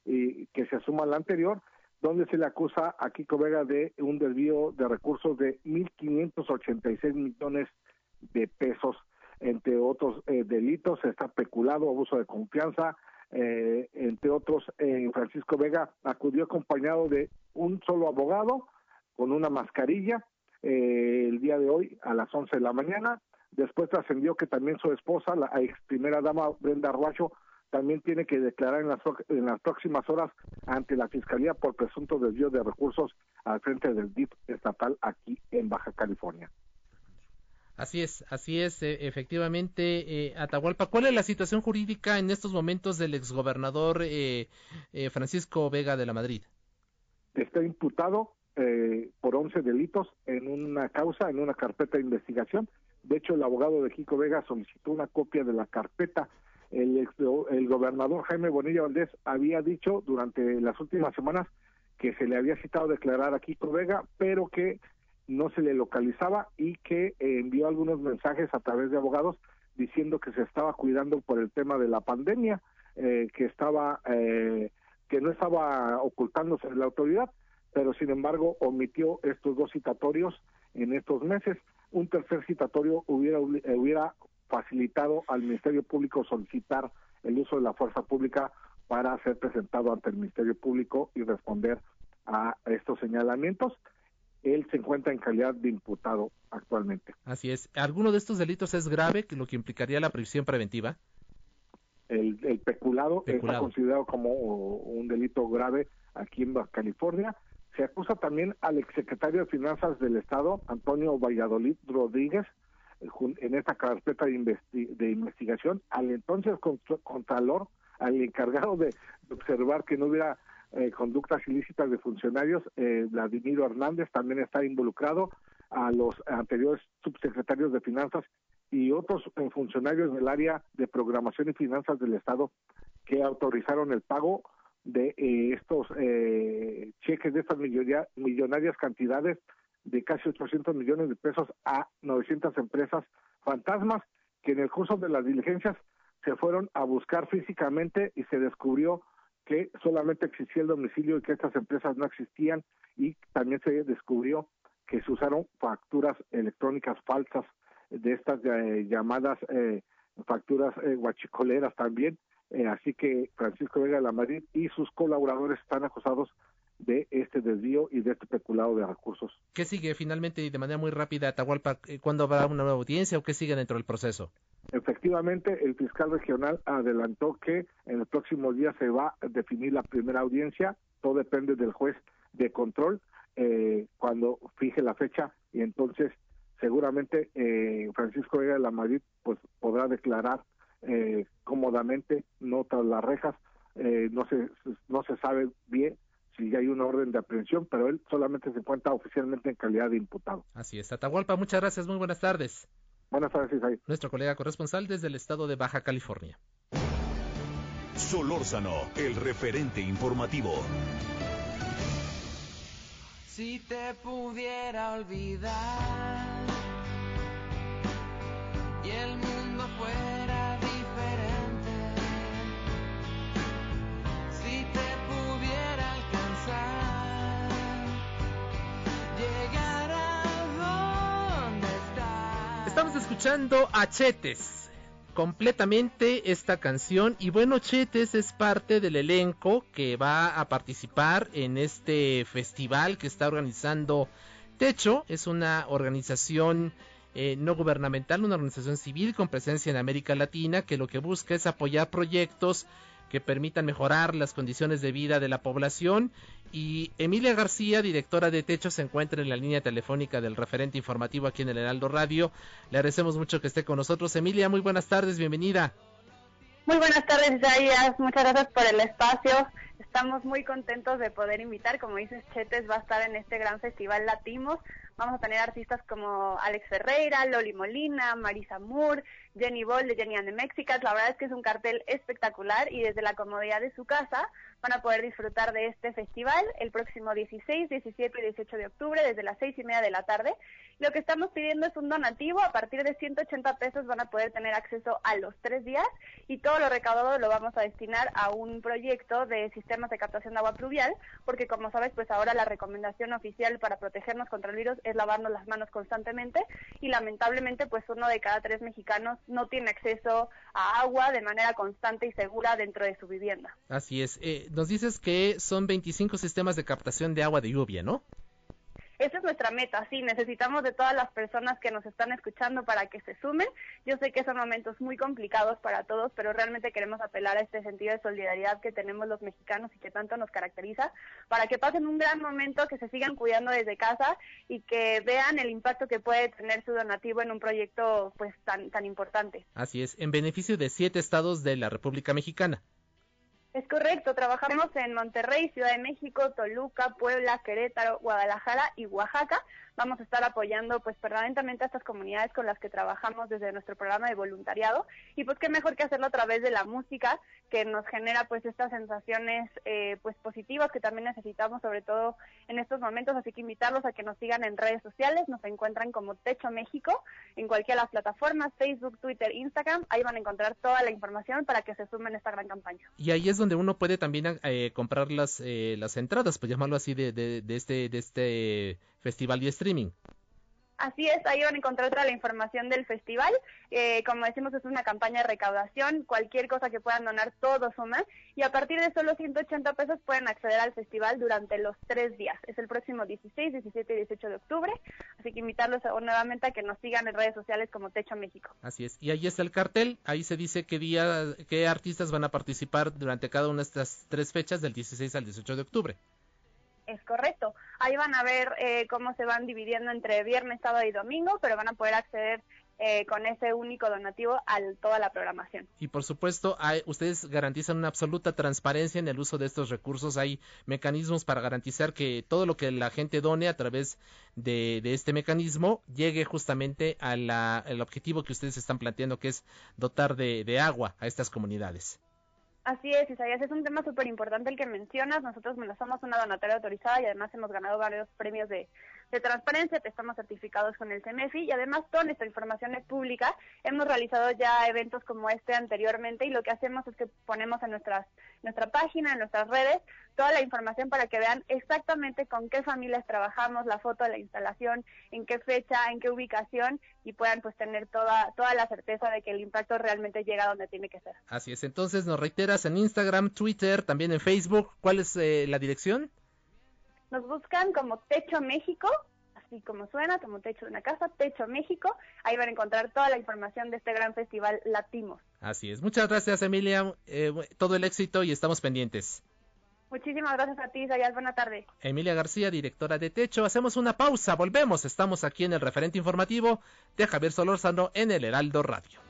y que se asuma la anterior, donde se le acusa a Kiko Vega de un desvío de recursos de 1.586 millones de pesos, entre otros eh, delitos, está peculado, abuso de confianza, eh, entre otros, eh, Francisco Vega acudió acompañado de un solo abogado con una mascarilla, eh, el día de hoy a las 11 de la mañana. Después trascendió que también su esposa, la ex primera dama Brenda Arruacho, también tiene que declarar en las, en las próximas horas ante la Fiscalía por presunto desvío de recursos al frente del DIP estatal aquí en Baja California. Así es, así es, eh, efectivamente, eh, Atahualpa. ¿Cuál es la situación jurídica en estos momentos del exgobernador eh, eh, Francisco Vega de la Madrid? Está imputado eh, por 11 delitos en una causa, en una carpeta de investigación. De hecho, el abogado de Kiko Vega solicitó una copia de la carpeta. El, el gobernador Jaime Bonilla Valdés había dicho durante las últimas semanas que se le había citado declarar a Kiko Vega, pero que no se le localizaba y que envió algunos mensajes a través de abogados diciendo que se estaba cuidando por el tema de la pandemia, eh, que estaba eh, que no estaba ocultándose de la autoridad pero sin embargo omitió estos dos citatorios en estos meses. Un tercer citatorio hubiera, eh, hubiera facilitado al Ministerio Público solicitar el uso de la fuerza pública para ser presentado ante el Ministerio Público y responder a estos señalamientos. Él se encuentra en calidad de imputado actualmente. Así es. ¿Alguno de estos delitos es grave, lo que implicaría la prisión preventiva? El, peculado, está considerado como un delito grave aquí en Baja California. Se acusa también al exsecretario de Finanzas del Estado, Antonio Valladolid Rodríguez, eh, en esta carpeta de, investigación, al entonces contralor, al encargado de observar que no hubiera eh, conductas ilícitas de funcionarios, eh, Vladimiro Hernández también está involucrado, a los anteriores subsecretarios de Finanzas y otros eh, funcionarios del área de programación y finanzas del Estado que autorizaron el pago de estos cheques de estas millonarias cantidades de casi 800 millones de pesos a 900 empresas fantasmas que en el curso de las diligencias se fueron a buscar físicamente y se descubrió que solamente existía el domicilio y que estas empresas no existían y también se descubrió que se usaron facturas electrónicas falsas de estas eh, llamadas eh, facturas eh, guachicoleras también. así que Francisco Vega de la Madrid y sus colaboradores están acusados de este desvío y de este peculado de recursos. ¿Qué sigue finalmente y de manera muy rápida, Atahualpa? ¿Cuándo habrá una nueva audiencia o qué sigue dentro del proceso? Efectivamente, el fiscal regional adelantó que en el próximo día se va a definir la primera audiencia. Todo depende del juez de control eh, cuando fije la fecha y entonces seguramente eh, Francisco Vega de la Madrid pues podrá declarar eh, cómodamente, no tras las rejas. no se no se sabe bien si hay una orden de aprehensión, pero él solamente se encuentra oficialmente en calidad de imputado. Así es. Atahualpa, muchas gracias, muy buenas tardes. Buenas tardes, Isaí. Nuestro colega corresponsal desde el estado de Baja California. Solórzano, el referente informativo. Si te pudiera olvidar Estamos escuchando a Chetes completamente esta canción y bueno Chetes es parte del elenco que va a participar en este festival que está organizando Techo es una organización eh, no gubernamental una organización civil con presencia en América Latina que lo que busca es apoyar proyectos que permitan mejorar las condiciones de vida de la población. Y Emilia García, directora de Techo, se encuentra en la línea telefónica del referente informativo aquí en el Heraldo Radio. Le agradecemos mucho que esté con nosotros. Emilia, muy buenas tardes, bienvenida. Muy buenas tardes, Isaías. Muchas gracias por el espacio. Estamos muy contentos de poder invitar, como dices, Chetes va a estar en este gran festival Latimos. Vamos a tener artistas como Alex Ferreira, Loli Molina, Marisa Moore, Jenny Ball de Jenny and the Mexicans. La verdad es que es un cartel espectacular y desde la comodidad de su casa van a poder disfrutar de este festival el próximo 16, 17 y 18 de octubre desde las seis y media de la tarde. Lo que estamos pidiendo es un donativo. A partir de 180 pesos van a poder tener acceso a los tres días y todo lo recaudado lo vamos a destinar a un proyecto de sistemas de captación de agua pluvial, porque como sabes, pues ahora la recomendación oficial para protegernos contra el virus es lavarnos las manos constantemente y lamentablemente pues uno de cada tres mexicanos no tiene acceso a agua de manera constante y segura dentro de su vivienda. Así es. Eh, nos dices que son 25 sistemas de captación de agua de lluvia, ¿no? Esa es nuestra meta, sí, necesitamos de todas las personas que nos están escuchando para que se sumen. Yo sé que son momentos muy complicados para todos, pero realmente queremos apelar a este sentido de solidaridad que tenemos los mexicanos y que tanto nos caracteriza, para que pasen un gran momento, que se sigan cuidando desde casa y que vean el impacto que puede tener su donativo en un proyecto pues tan, tan importante. Así es, en beneficio de siete estados de la República Mexicana. Es correcto, trabajamos en Monterrey, Ciudad de México, Toluca, Puebla, Querétaro, Guadalajara y Oaxaca vamos a estar apoyando pues permanentemente a estas comunidades con las que trabajamos desde nuestro programa de voluntariado. Y pues qué mejor que hacerlo a través de la música que nos genera pues estas sensaciones eh, pues positivas que también necesitamos sobre todo en estos momentos. Así que invitarlos a que nos sigan en redes sociales. Nos encuentran como Techo México en cualquiera de las plataformas Facebook Twitter Instagram. Ahí van a encontrar toda la información para que se sumen a esta gran campaña. Y ahí es donde uno puede también eh, comprar las eh, las entradas pues llamarlo así de, de, de este de este festival y streaming. Así es, ahí van a encontrar toda la información del festival. Eh, como decimos, es una campaña de recaudación. Cualquier cosa que puedan donar, todo suma. Y a partir de solo 180 pesos pueden acceder al festival durante los tres días. Es el próximo 16, 17 y 18 de octubre. Así que invitarlos nuevamente a que nos sigan en redes sociales como Techo México. Así es. Y ahí está el cartel. Ahí se dice qué día, qué artistas van a participar durante cada una de estas tres fechas del 16 al 18 de octubre. Es correcto. Ahí van a ver eh, cómo se van dividiendo entre viernes, sábado y domingo, pero van a poder acceder eh, con ese único donativo a toda la programación. Y por supuesto, hay, ustedes garantizan una absoluta transparencia en el uso de estos recursos. Hay mecanismos para garantizar que todo lo que la gente done a través de, este mecanismo llegue justamente al objetivo que ustedes están planteando, que es dotar de agua a estas comunidades. Así es, Isaías, es un tema súper importante el que mencionas. Nosotros bueno, somos una donataria autorizada y además hemos ganado varios premios de, de transparencia, estamos certificados con el CEMEFI y además toda nuestra información es pública. Hemos realizado ya eventos como este anteriormente y lo que hacemos es que ponemos en nuestras, nuestra página, en nuestras redes, toda la información para que vean exactamente con qué familias trabajamos, la foto de la instalación, en qué fecha, en qué ubicación y puedan pues tener toda, toda la certeza de que el impacto realmente llega donde tiene que ser. Así es, entonces nos reiteras en Instagram, Twitter, también en Facebook, ¿cuál es eh, la dirección? Nos buscan como Techo México, así como suena, como techo de una casa, Techo México. Ahí van a encontrar toda la información de este gran festival Latimos. Así es. Muchas gracias, Emilia. Eh, todo el éxito y estamos pendientes. Muchísimas gracias a ti, Sayas. Buena tarde. Emilia García, directora de Techo. Hacemos una pausa, volvemos. Estamos aquí en el referente informativo de Javier Solórzano en el Heraldo Radio.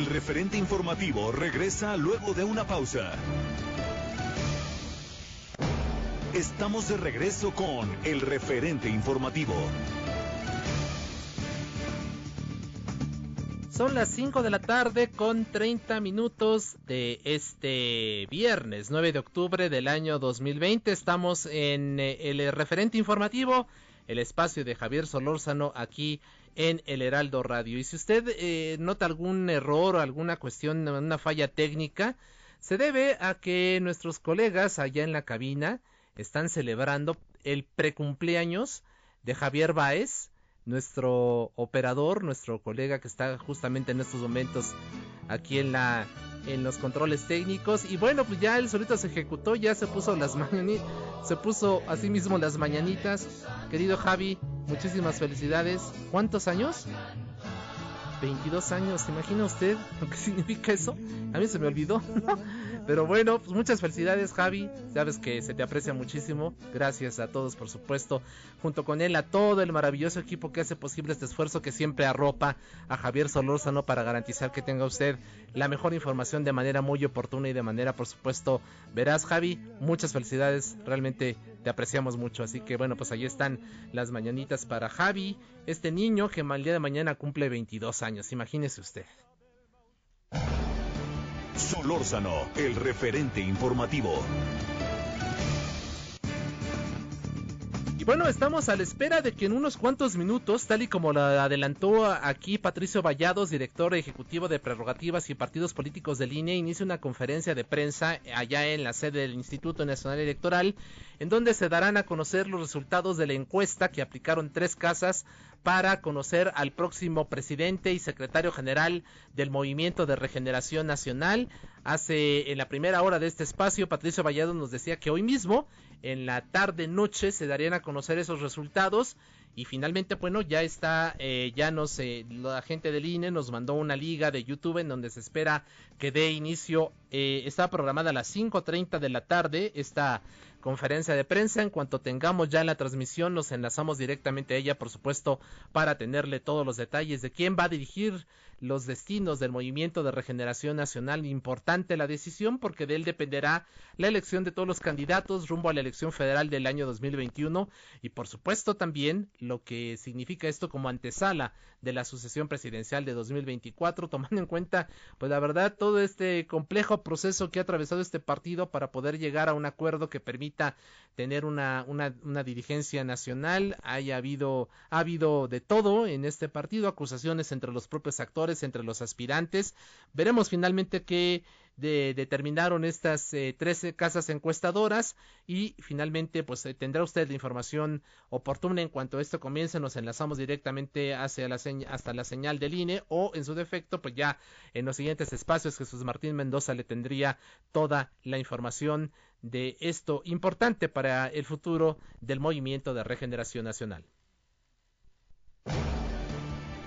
El referente informativo regresa luego de una pausa. Estamos de regreso con el referente informativo. Son las 5 de la tarde con 30 minutos de este viernes 9 de octubre del año 2020. Estamos en eh, el referente informativo, el espacio de Javier Solórzano aquí el Heraldo Radio. Y si usted eh, nota algún error o alguna cuestión, una falla técnica, se debe a que nuestros colegas allá en la cabina están celebrando el precumpleaños de Javier Baez, nuestro operador, nuestro colega que está justamente en estos momentos aquí en la en los controles técnicos y bueno pues ya él solito se ejecutó ya se puso las mañanitas se puso a sí mismo las mañanitas querido Javi Muchísimas felicidades. ¿Cuántos años? 22 años, ¿se imagina usted lo que significa eso? A mí se me olvidó. Pero bueno, pues muchas felicidades Javi, sabes que se te aprecia muchísimo, gracias a todos por supuesto, junto con él a todo el maravilloso equipo que hace posible este esfuerzo que siempre arropa a Javier Solórzano para garantizar que tenga usted la mejor información de manera muy oportuna y de manera por supuesto verás Javi, muchas felicidades, realmente te apreciamos mucho, así que bueno, pues ahí están las mañanitas para Javi, este niño que el día de mañana cumple 22 años, imagínese usted. Solórzano, el referente informativo. Y bueno, estamos a la espera de que en unos cuantos minutos, tal y como lo adelantó aquí Patricio Vallados, director ejecutivo de prerrogativas y partidos políticos de línea, inicie una conferencia de prensa allá en la sede del Instituto Nacional Electoral, en donde se darán a conocer los resultados de la encuesta que aplicaron tres casas para conocer al próximo presidente y secretario general del Movimiento de Regeneración Nacional. Hace en la primera hora de este espacio, Patricio Vallado nos decía que hoy mismo, en la tarde noche, se darían a conocer esos resultados. Y finalmente, bueno, ya está, eh, ya nos, eh, la gente del INE nos mandó una liga de YouTube en donde se espera que dé inicio, eh, está programada a las 5.30 de la tarde esta conferencia de prensa. En cuanto tengamos ya la transmisión, nos enlazamos directamente a ella, por supuesto, para tenerle todos los detalles de quién va a dirigir los destinos del movimiento de regeneración nacional. Importante la decisión porque de él dependerá la elección de todos los candidatos rumbo a la elección federal del año 2021 y por supuesto también lo que significa esto como antesala de la sucesión presidencial de 2024, tomando en cuenta, pues la verdad, todo este complejo proceso que ha atravesado este partido para poder llegar a un acuerdo que permita tener una, una, una dirigencia nacional. Haya habido, ha habido de todo en este partido, acusaciones entre los propios actores, entre los aspirantes. Veremos finalmente qué de, determinaron estas eh, 13 casas encuestadoras y finalmente pues eh, tendrá usted la información oportuna en cuanto esto comience nos enlazamos directamente hacia la hasta la señal del INE o en su defecto pues ya en los siguientes espacios Jesús Martín Mendoza le tendría toda la información de esto importante para el futuro del movimiento de regeneración nacional.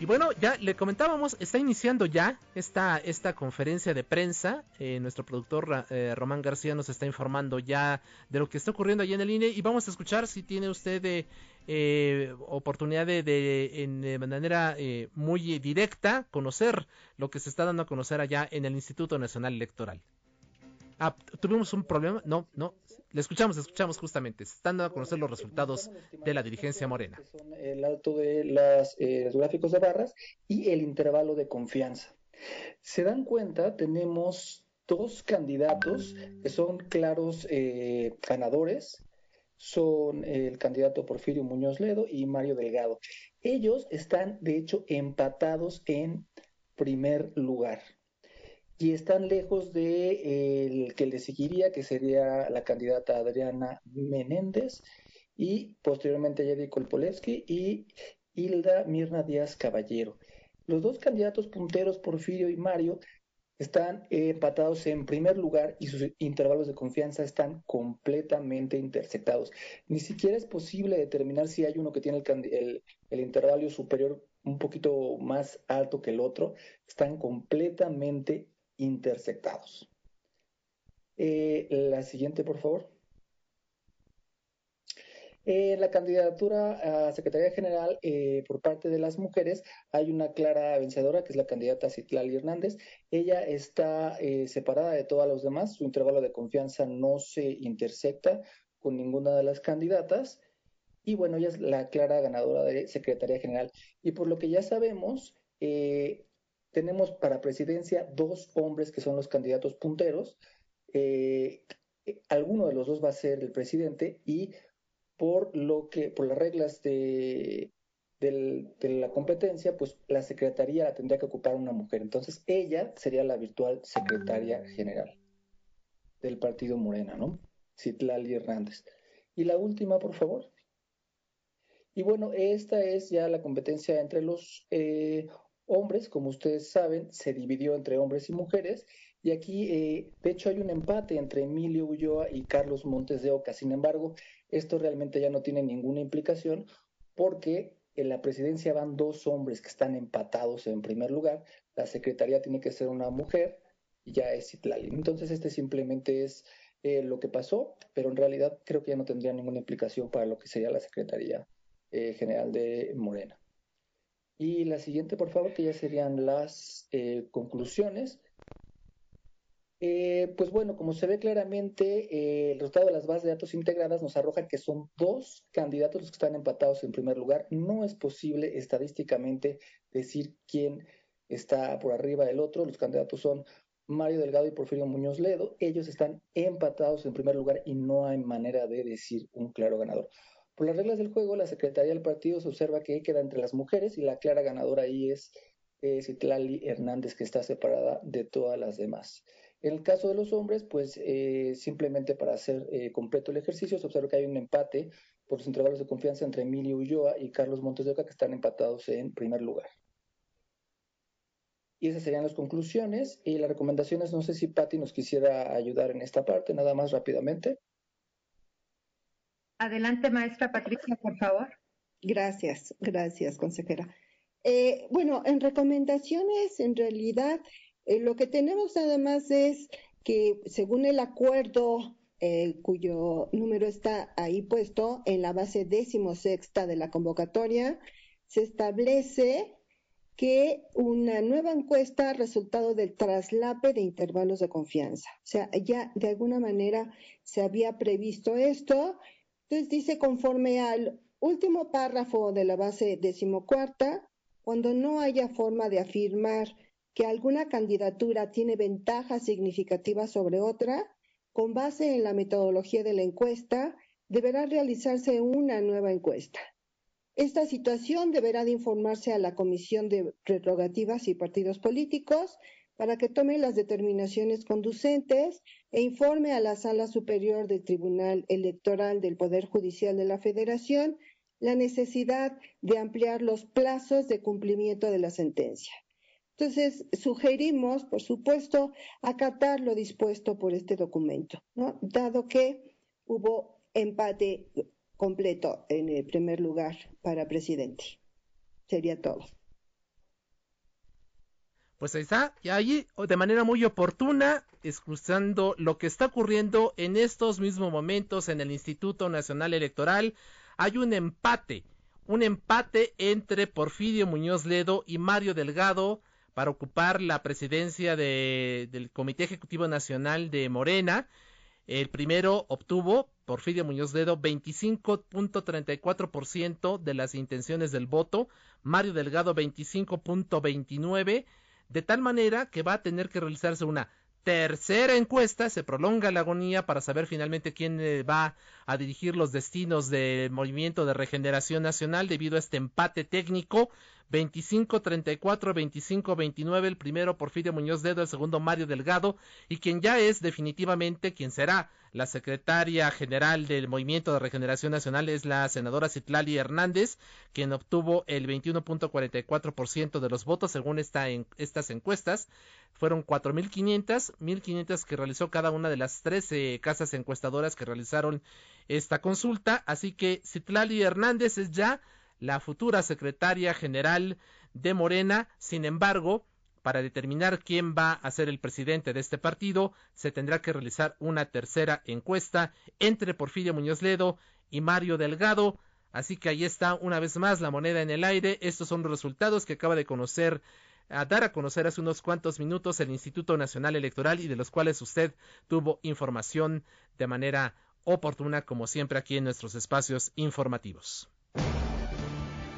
Y bueno, ya le comentábamos, está iniciando ya esta, esta conferencia de prensa. Eh, nuestro productor eh, Román García nos está informando ya de lo que está ocurriendo allí en el INE y vamos a escuchar si tiene usted eh, eh oportunidad de, de, en, manera muy directa conocer lo que se está dando a conocer allá en el Instituto Nacional Electoral. Ah, tuvimos un problema. No, no. Le escuchamos, escuchamos justamente. Se están dando a conocer los resultados de la dirigencia morena. El alto de eh, los gráficos de barras y el intervalo de confianza. Se dan cuenta, tenemos dos candidatos que son claros eh, ganadores. Son el candidato Porfirio Muñoz Ledo y Mario Delgado. Ellos están, de hecho, empatados en primer lugar y están lejos de el que le seguiría, que sería la candidata Adriana Menéndez, y posteriormente Yedi Kolpolevsky y Hilda Mirna Díaz Caballero. Los dos candidatos punteros, Porfirio y Mario, están empatados en primer lugar y sus intervalos de confianza están completamente intersectados. Ni siquiera es posible determinar si hay uno que tiene el, el intervalo superior un poquito más alto que el otro. Están completamente intersectados. Eh, la siguiente, por favor. En eh, la candidatura a Secretaría General eh, por parte de las mujeres hay una clara vencedora que es la candidata Citlali Hernández. Ella está separada de todas los demás, su intervalo de confianza no se intersecta con ninguna de las candidatas y bueno, ella es la clara ganadora de Secretaría General. Y por lo que ya sabemos, tenemos para presidencia dos hombres que son los candidatos punteros. Eh, alguno de los dos va a ser el presidente y por lo que, por las reglas de, de la competencia, pues la secretaría la tendría que ocupar una mujer. Entonces ella sería la virtual secretaria general del partido Morena, ¿no? Citlali Hernández. Y la última, por favor. Y bueno, esta es ya la competencia entre los eh, hombres, como ustedes saben, se dividió entre hombres y mujeres. Y aquí, eh, de hecho, hay un empate entre Emilio Ulloa y Carlos Montes de Oca. Sin embargo, esto realmente ya no tiene ninguna implicación porque en la presidencia van dos hombres que están empatados en primer lugar. La secretaría tiene que ser una mujer y ya es Citlali. Entonces, este simplemente es eh, lo que pasó, pero en realidad creo que ya no tendría ninguna implicación para lo que sería la Secretaría eh, General de Morena. Y la siguiente, por favor, que ya serían las eh, conclusiones. Eh, pues bueno, como se ve claramente, eh, el resultado de las bases de datos integradas nos arroja que son dos candidatos los que están empatados en primer lugar. No es posible estadísticamente decir quién está por arriba del otro. Los candidatos son Mario Delgado y Porfirio Muñoz Ledo. Ellos están empatados en primer lugar y no hay manera de decir un claro ganador. Por las reglas del juego, la Secretaría del Partido se observa que queda entre las mujeres y la clara ganadora ahí es eh, Citlali Hernández, que está separada de todas las demás. En el caso de los hombres, pues eh, simplemente para hacer eh, completo el ejercicio, se observa que hay un empate por los intervalos de confianza entre Emilio Ulloa y Carlos Montes de Oca, que están empatados en primer lugar. Y esas serían las conclusiones y las recomendaciones. No sé si Patti nos quisiera ayudar en esta parte, nada más rápidamente. Adelante, maestra Patricia, por favor. Gracias, gracias, consejera. Eh, bueno, en recomendaciones, en realidad, eh, lo que tenemos nada más es que según el acuerdo eh, cuyo número está ahí puesto en la base décimo sexta de la convocatoria, se establece que una nueva encuesta resultado del traslape de intervalos de confianza. O sea, ya de alguna manera se había previsto esto. Entonces dice conforme al último párrafo de la base decimocuarta, cuando no haya forma de afirmar que alguna candidatura tiene ventaja significativa sobre otra, con base en la metodología de la encuesta, deberá realizarse una nueva encuesta. Esta situación deberá de informarse a la Comisión de Prerrogativas y Partidos Políticos para que tome las determinaciones conducentes e informe a la Sala Superior del Tribunal Electoral del Poder Judicial de la Federación la necesidad de ampliar los plazos de cumplimiento de la sentencia. Entonces, sugerimos, por supuesto, acatar lo dispuesto por este documento, ¿no? dado que hubo empate completo en el primer lugar para presidente. Sería todo. Pues ahí está, y ahí de manera muy oportuna, escuchando lo que está ocurriendo en estos mismos momentos en el Instituto Nacional Electoral, hay un empate, un empate entre Porfirio Muñoz Ledo y Mario Delgado para ocupar la presidencia de, del Comité Ejecutivo Nacional de Morena. El primero obtuvo, Porfirio Muñoz Ledo, 25.34% de las intenciones del voto, Mario Delgado 25.29%, de tal manera que va a tener que realizarse una tercera encuesta, se prolonga la agonía para saber finalmente quién eh, va a dirigir los destinos del Movimiento de Regeneración Nacional debido a este empate técnico 25-34, 25-29, el primero Porfirio Muñoz Dedo, el segundo Mario Delgado, y quien ya es definitivamente quien será la secretaria general del Movimiento de Regeneración Nacional es la senadora Citlali Hernández, quien obtuvo el 21.44% de los votos según esta en, estas encuestas. Fueron 4.500, 1.500 que realizó cada una de las 13 casas encuestadoras que realizaron esta consulta. Así que Citlali Hernández es ya la futura secretaria general de Morena. Sin embargo, para determinar quién va a ser el presidente de este partido, se tendrá que realizar una tercera encuesta entre Porfirio Muñoz Ledo y Mario Delgado. Así que ahí está una vez más la moneda en el aire. Estos son los resultados que acaba de conocer, a dar a conocer hace unos cuantos minutos el Instituto Nacional Electoral y de los cuales usted tuvo información de manera oportuna, como siempre aquí en nuestros espacios informativos.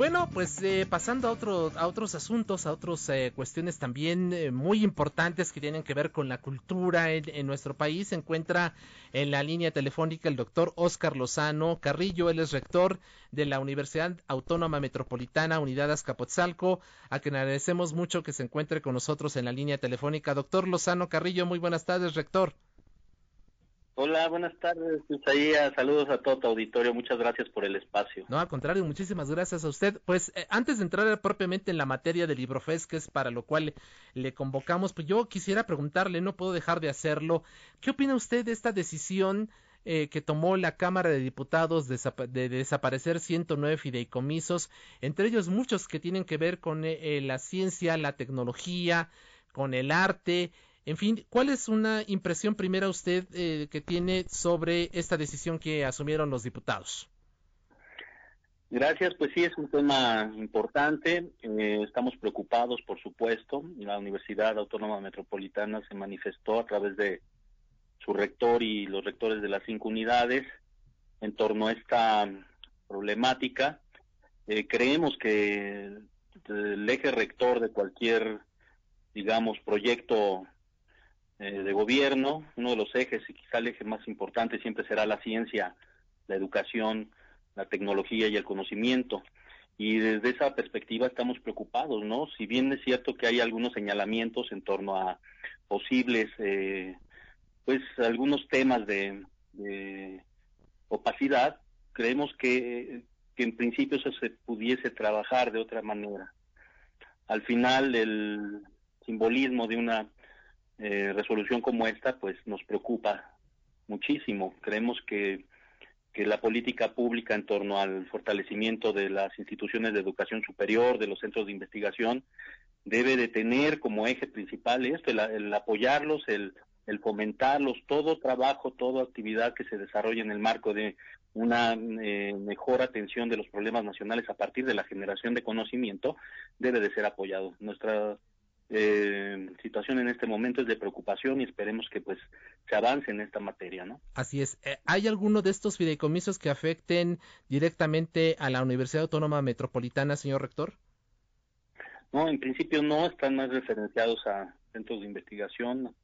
Bueno, pues eh, pasando a, otro, a otros asuntos, a otras eh, cuestiones también eh, muy importantes que tienen que ver con la cultura en, en, nuestro país, se encuentra en la línea telefónica el doctor Oscar Lozano Carrillo, él es rector de la Universidad Autónoma Metropolitana Unidad Azcapotzalco, a quien agradecemos mucho que se encuentre con nosotros en la línea telefónica. Doctor Lozano Carrillo, muy buenas tardes, rector. Hola, buenas tardes, Isaías. Saludos a todo tu auditorio. Muchas gracias por el espacio. No, al contrario, muchísimas gracias a usted. Pues eh, antes de entrar propiamente en la materia del LibroFest, que es para lo cual le convocamos, pues yo quisiera preguntarle, no puedo dejar de hacerlo, ¿qué opina usted de esta decisión eh, que tomó la Cámara de Diputados de, de, desaparecer 109 fideicomisos, entre ellos muchos que tienen que ver con eh, la ciencia, la tecnología, con el arte, en fin, ¿cuál es una impresión primera usted eh, que tiene sobre esta decisión que asumieron los diputados? Gracias, pues sí, es un tema importante. Eh, estamos preocupados, por supuesto. La Universidad Autónoma Metropolitana se manifestó a través de su rector y los rectores de las cinco unidades en torno a esta problemática. Eh, creemos que el eje rector de cualquier, digamos, proyecto de gobierno, uno de los ejes y quizá el eje más importante siempre será la ciencia, la educación, la tecnología y el conocimiento. Y desde esa perspectiva estamos preocupados, ¿no? Si bien es cierto que hay algunos señalamientos en torno a posibles, eh, pues algunos temas de, de opacidad, creemos que, que en principio eso se pudiese trabajar de otra manera. Al final el simbolismo de una eh, resolución como esta pues nos preocupa muchísimo. Creemos que, que la política pública en torno al fortalecimiento de las instituciones de educación superior, de los centros de investigación, debe de tener como eje principal esto, el, el apoyarlos, el, el fomentarlos, todo trabajo, toda actividad que se desarrolle en el marco de una eh, mejor atención de los problemas nacionales a partir de la generación de conocimiento debe de ser apoyado. Nuestra eh, situación en este momento es de preocupación y esperemos que pues se avance en esta materia, ¿no? Así es. Eh, ¿Hay alguno de estos fideicomisos que afecten directamente a la Universidad Autónoma Metropolitana, señor rector? No, en principio no, están más referenciados a centros de investigación,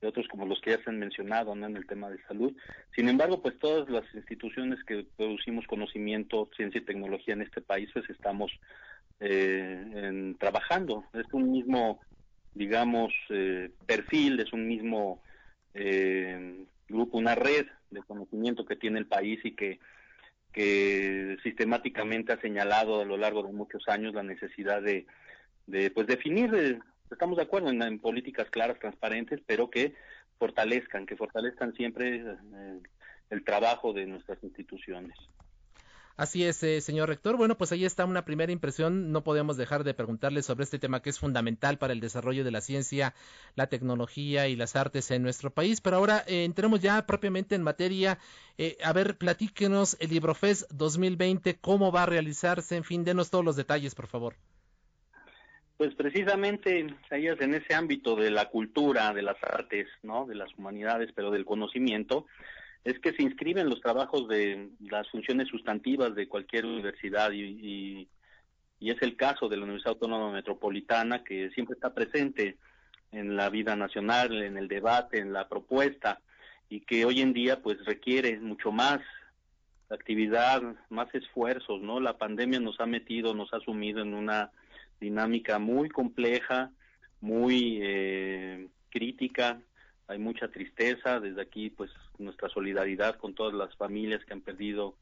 de otros como los que ya se han mencionado ¿no? en el tema de salud. Sin embargo, pues todas las instituciones que producimos conocimiento, ciencia y tecnología en este país, pues estamos eh, en, trabajando. Es un mismo, digamos, eh, perfil, es un mismo eh, grupo, una red de conocimiento que tiene el país y que, que sistemáticamente ha señalado a lo largo de muchos años la necesidad de, de pues definir, estamos de acuerdo en, políticas claras, transparentes, pero que fortalezcan, que fortalezcan siempre el trabajo de nuestras instituciones. Así es, eh, señor rector. Bueno, pues ahí está una primera impresión. No podemos dejar de preguntarle sobre este tema que es fundamental para el desarrollo de la ciencia, la tecnología y las artes en nuestro país. Pero ahora eh, entremos ya propiamente en materia. Eh, a ver, platíquenos el LibroFest 2020, cómo va a realizarse. En fin, denos todos los detalles, por favor. Pues precisamente, ellas en ese ámbito de la cultura, de las artes, ¿no? De las humanidades, pero del conocimiento, es que se inscriben los trabajos de las funciones sustantivas de cualquier universidad y, y, es el caso de la Universidad Autónoma Metropolitana que siempre está presente en la vida nacional, en el debate, en la propuesta y que hoy en día pues requiere mucho más actividad, más esfuerzos, ¿no? La pandemia nos ha metido, nos ha sumido en una dinámica muy compleja, muy eh, crítica, hay mucha tristeza, desde aquí pues nuestra solidaridad con todas las familias que han perdido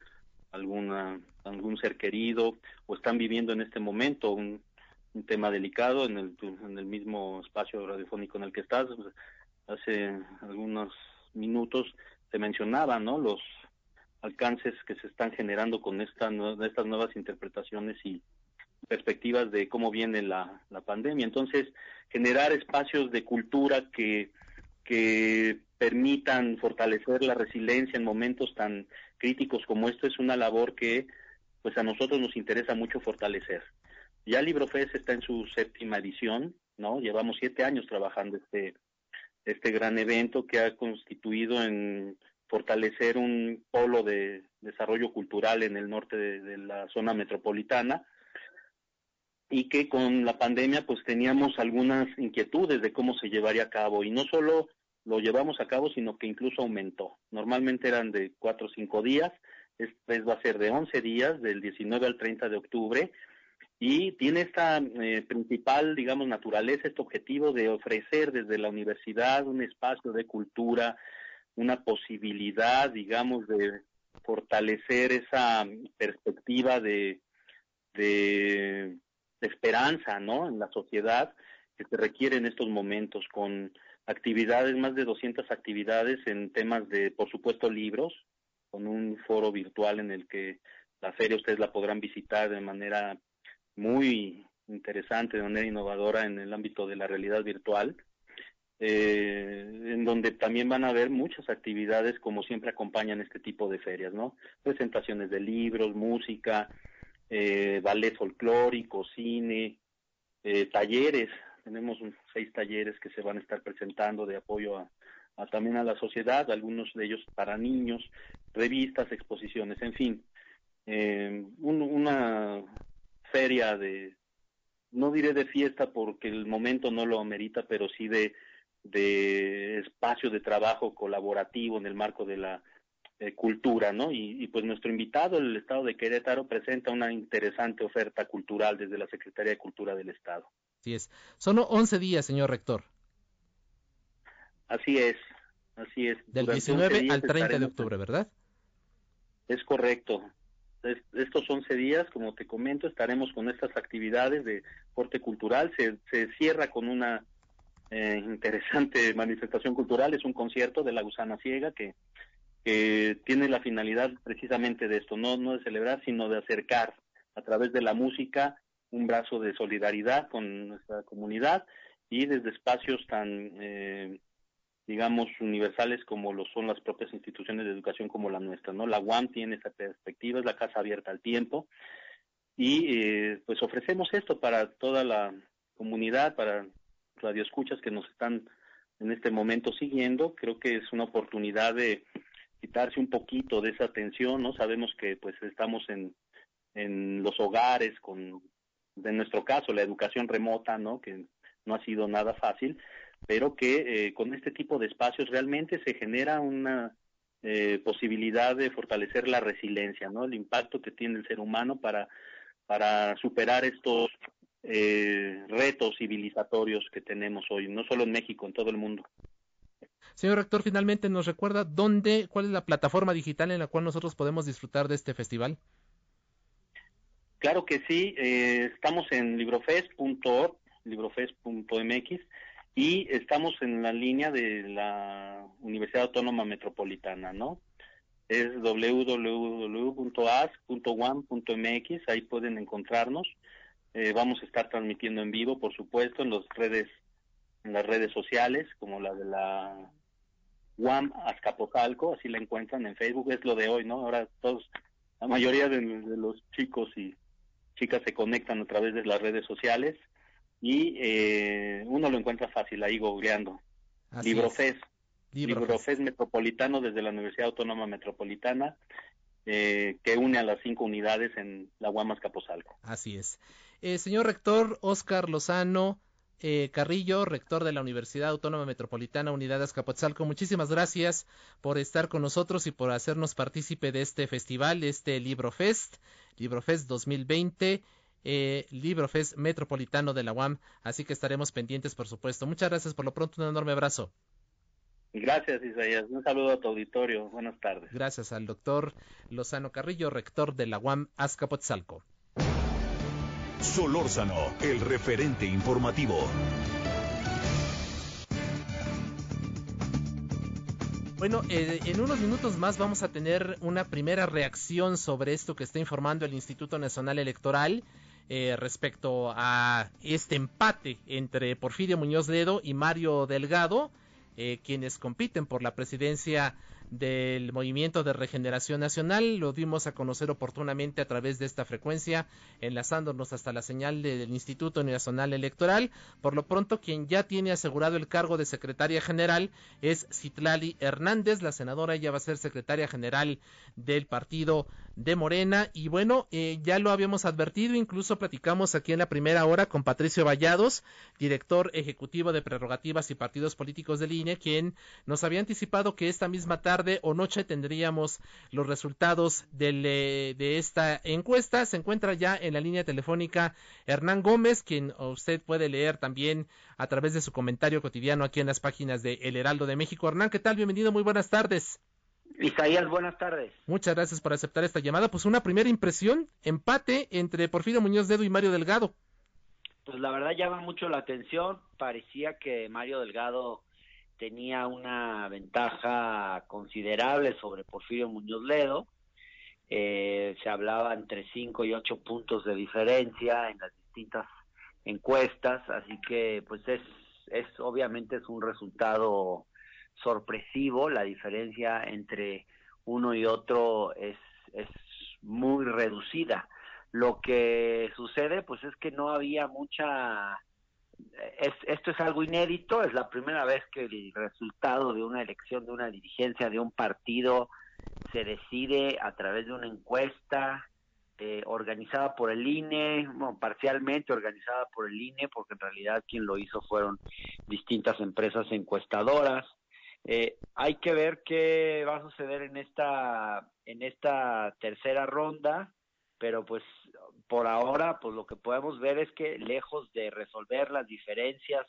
alguna algún ser querido o están viviendo en este momento un, tema delicado en el, en el mismo espacio radiofónico en el que estás. Hace algunos minutos se mencionaban ¿no? los alcances que se están generando con esta, estas nuevas interpretaciones y perspectivas de cómo viene la, la pandemia. Entonces, generar espacios de cultura que que permitan fortalecer la resiliencia en momentos tan críticos como esto es una labor que pues a nosotros nos interesa mucho fortalecer. Ya LibroFest está en su séptima edición, ¿no? Llevamos siete años trabajando este, este gran evento que ha constituido en fortalecer un polo de desarrollo cultural en el norte de la zona metropolitana y que con la pandemia pues teníamos algunas inquietudes de cómo se llevaría a cabo y no solo lo llevamos a cabo sino que incluso aumentó. Normalmente eran de cuatro o cinco días, esta va a ser de once días, del 19 al 30 de octubre y tiene esta eh, principal, digamos, naturaleza, este objetivo de ofrecer desde la universidad un espacio de cultura, una posibilidad, digamos, de fortalecer esa perspectiva de de esperanza, ¿no? En la sociedad que se requiere en estos momentos con actividades, más de 200 actividades en temas de, por supuesto, libros, con un foro virtual en el que la feria ustedes la podrán visitar de manera muy interesante, de manera innovadora en el ámbito de la realidad virtual, eh, en donde también van a haber muchas actividades como siempre acompañan este tipo de ferias, ¿no? Presentaciones de libros, música, eh, ballet folclórico, cine, eh, talleres. Tenemos seis talleres que se van a estar presentando de apoyo a, también a la sociedad, algunos de ellos para niños, revistas, exposiciones, en fin. Eh, una feria de, no diré de fiesta porque el momento no lo amerita, pero sí de, de espacio de trabajo colaborativo en el marco de la eh, cultura, ¿no? Y, pues nuestro invitado, el Estado de Querétaro, presenta una interesante oferta cultural desde la Secretaría de Cultura del Estado. Así es. Son 11 días, señor rector. Así es, así es. Del 19 al 30 de octubre, ¿verdad? Es correcto. estos 11 días, como te comento, estaremos con estas actividades de corte cultural. Se, se cierra con una eh, interesante manifestación cultural. Es un concierto de la gusana ciega que que tiene la finalidad precisamente de esto, no, no de celebrar, sino de acercar a través de la música un brazo de solidaridad con nuestra comunidad y desde espacios tan, eh, digamos, universales como lo son las propias instituciones de educación como la nuestra, ¿no? La UAM tiene esa perspectiva, es la casa abierta al tiempo y eh, pues ofrecemos esto para toda la comunidad, para radioescuchas que nos están en este momento siguiendo, creo que es una oportunidad de quitarse un poquito de esa tensión, ¿no? Sabemos que pues estamos en, en los hogares con, en nuestro caso, la educación remota, ¿no? Que no ha sido nada fácil, pero que eh, con este tipo de espacios realmente se genera una eh, posibilidad de fortalecer la resiliencia, ¿no? El impacto que tiene el ser humano para, para superar estos eh, retos civilizatorios que tenemos hoy, no solo en México, en todo el mundo. Señor rector, finalmente nos recuerda dónde, cuál es la plataforma digital en la cual nosotros podemos disfrutar de este festival. Claro que sí, eh, estamos en librofest.org, librofest.mx y estamos en la línea de la Universidad Autónoma Metropolitana, ¿no? Es www.as.one.mx, ahí pueden encontrarnos. Eh, vamos a estar transmitiendo en vivo, por supuesto, en las redes, en las redes sociales, como la de la UAM Azcapotzalco, así la encuentran en Facebook, es lo de hoy, ¿no? Ahora todos, la mayoría de, los chicos y chicas se conectan a través de las redes sociales y eh, uno lo encuentra fácil ahí googleando. Librofest. Librofest Metropolitano desde la Universidad Autónoma Metropolitana, eh, que une a las cinco unidades en la UAM Azcapotzalco. Así es. Eh, señor rector Oscar Lozano eh, Carrillo, rector de la Universidad Autónoma Metropolitana Unidad de Azcapotzalco, muchísimas gracias por estar con nosotros y por hacernos partícipe de este festival, este LibroFest, LibroFest 2020. Eh, LibroFest Metropolitano de la UAM, así que estaremos pendientes, por supuesto. Muchas gracias por lo pronto, un enorme abrazo. Gracias, Isaías. Un saludo a tu auditorio. Buenas tardes. Gracias al doctor Lozano Carrillo, rector de la UAM Azcapotzalco. Solórzano, el referente informativo. Bueno, eh, en unos minutos más vamos a tener una primera reacción sobre esto que está informando el Instituto Nacional Electoral eh, respecto a este empate entre Porfirio Muñoz Ledo y Mario Delgado, eh, quienes compiten por la presidencia del Movimiento de Regeneración Nacional. Lo dimos a conocer oportunamente a través de esta frecuencia, enlazándonos hasta la señal del Instituto Nacional Electoral. Por lo pronto, quien ya tiene asegurado el cargo de secretaria general es Citlali Hernández. La senadora ya va a ser secretaria general del partido de Morena. Y bueno, eh, ya lo habíamos advertido, incluso platicamos aquí en la primera hora con Patricio Vallados, director ejecutivo de prerrogativas y partidos políticos de línea, quien nos había anticipado que esta misma tarde o noche tendríamos los resultados de esta encuesta. Se encuentra ya en la línea telefónica Hernán Gómez, quien usted puede leer también a través de su comentario cotidiano aquí en las páginas de El Heraldo de México. Hernán, ¿qué tal? Bienvenido, muy buenas tardes. Isaías, buenas tardes. Muchas gracias por aceptar esta llamada. Pues una primera impresión, empate entre Porfirio Muñoz Dedo y Mario Delgado. Pues la verdad llama mucho la atención. Parecía que Mario Delgado tenía una ventaja considerable sobre Porfirio Muñoz Ledo. Eh, se hablaba entre 5 y 8 puntos de diferencia en las distintas encuestas, así que pues es, es obviamente es un resultado sorpresivo, la diferencia entre uno y otro es, es muy reducida. Lo que sucede pues es que no había mucha es, esto es algo inédito, es la primera vez que el resultado de una elección, de una dirigencia, de un partido se decide a través de una encuesta eh, organizada por el INE, parcialmente organizada por el INE, porque en realidad quien lo hizo fueron distintas empresas encuestadoras. Eh, hay que ver qué va a suceder en esta en esta tercera ronda, pero pues por ahora pues lo que podemos ver es que lejos de resolver las diferencias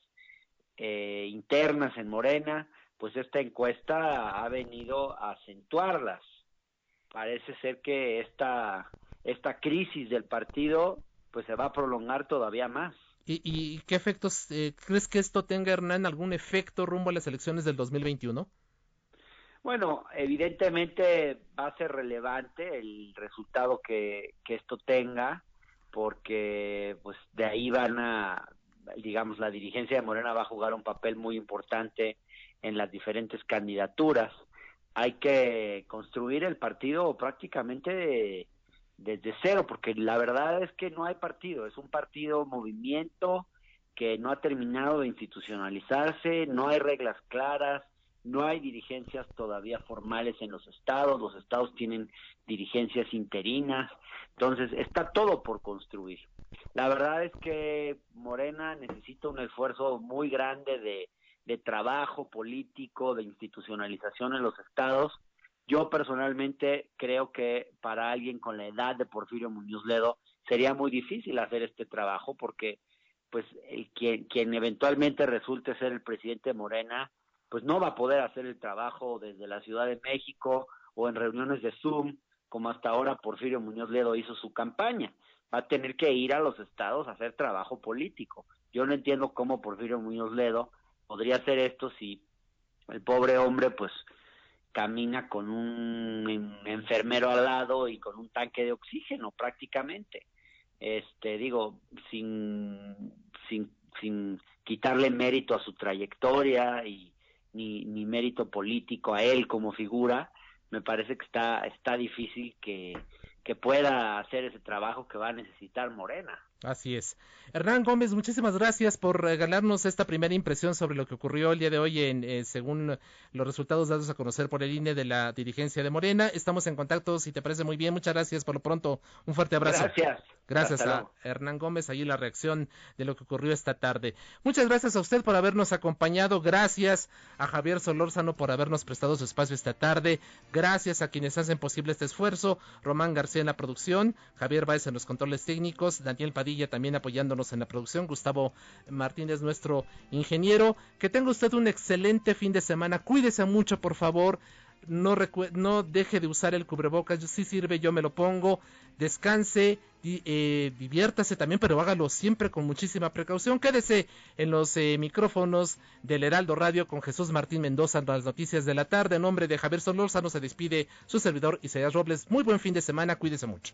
eh, internas en Morena, pues esta encuesta ha venido a acentuarlas. Parece ser que esta esta crisis del partido pues se va a prolongar todavía más. ¿Y, qué efectos eh, crees que esto tenga, Hernán, algún efecto rumbo a las elecciones del 2021? Bueno, evidentemente va a ser relevante el resultado que, que esto tenga, porque pues de ahí van a, digamos, la dirigencia de Morena va a jugar un papel muy importante en las diferentes candidaturas. Hay que construir el partido prácticamente desde cero, porque la verdad es que no hay partido, es un partido movimiento que no ha terminado de institucionalizarse, no hay reglas claras, no hay dirigencias todavía formales en los estados, los estados tienen dirigencias interinas, entonces está todo por construir. La verdad es que Morena necesita un esfuerzo muy grande de, trabajo político, de institucionalización en los estados. Yo personalmente creo que para alguien con la edad de Porfirio Muñoz Ledo sería muy difícil hacer este trabajo porque pues quien, quien eventualmente resulte ser el presidente de Morena pues no va a poder hacer el trabajo desde la Ciudad de México o en reuniones de Zoom, como hasta ahora Porfirio Muñoz Ledo hizo su campaña. Va a tener que ir a los estados a hacer trabajo político. Yo no entiendo cómo Porfirio Muñoz Ledo podría hacer esto si el pobre hombre pues camina con un enfermero al lado y con un tanque de oxígeno prácticamente. Este, digo, sin sin sin quitarle mérito a su trayectoria y ni, ni mérito político a él como figura, me parece que está, está difícil que, que pueda hacer ese trabajo que va a necesitar Morena. Así es. Hernán Gómez, muchísimas gracias por regalarnos esta primera impresión sobre lo que ocurrió el día de hoy en, eh, según los resultados dados a conocer por el INE de la dirigencia de Morena. Estamos en contacto, si te parece muy bien. Muchas gracias por lo pronto. Un fuerte abrazo. Gracias. Gracias a Hernán Gómez, allí la reacción de lo que ocurrió esta tarde. Muchas gracias a usted por habernos acompañado. Gracias a Javier Solórzano por habernos prestado su espacio esta tarde. Gracias a quienes hacen posible este esfuerzo. Román García en la producción, Javier Báez en los controles técnicos, Daniel Padilla también apoyándonos en la producción, Gustavo Martínez, nuestro ingeniero. Que tenga usted un excelente fin de semana. Cuídese mucho, por favor no, deje de usar el cubrebocas, si sirve, yo me lo pongo, descanse, eh, diviértase también, pero hágalo siempre con muchísima precaución. Quédese en los eh, micrófonos del Heraldo Radio con Jesús Martín Mendoza en las noticias de la tarde. En nombre de Javier Solórzano se despide su servidor Isaías Robles. Muy buen fin de semana, cuídese mucho.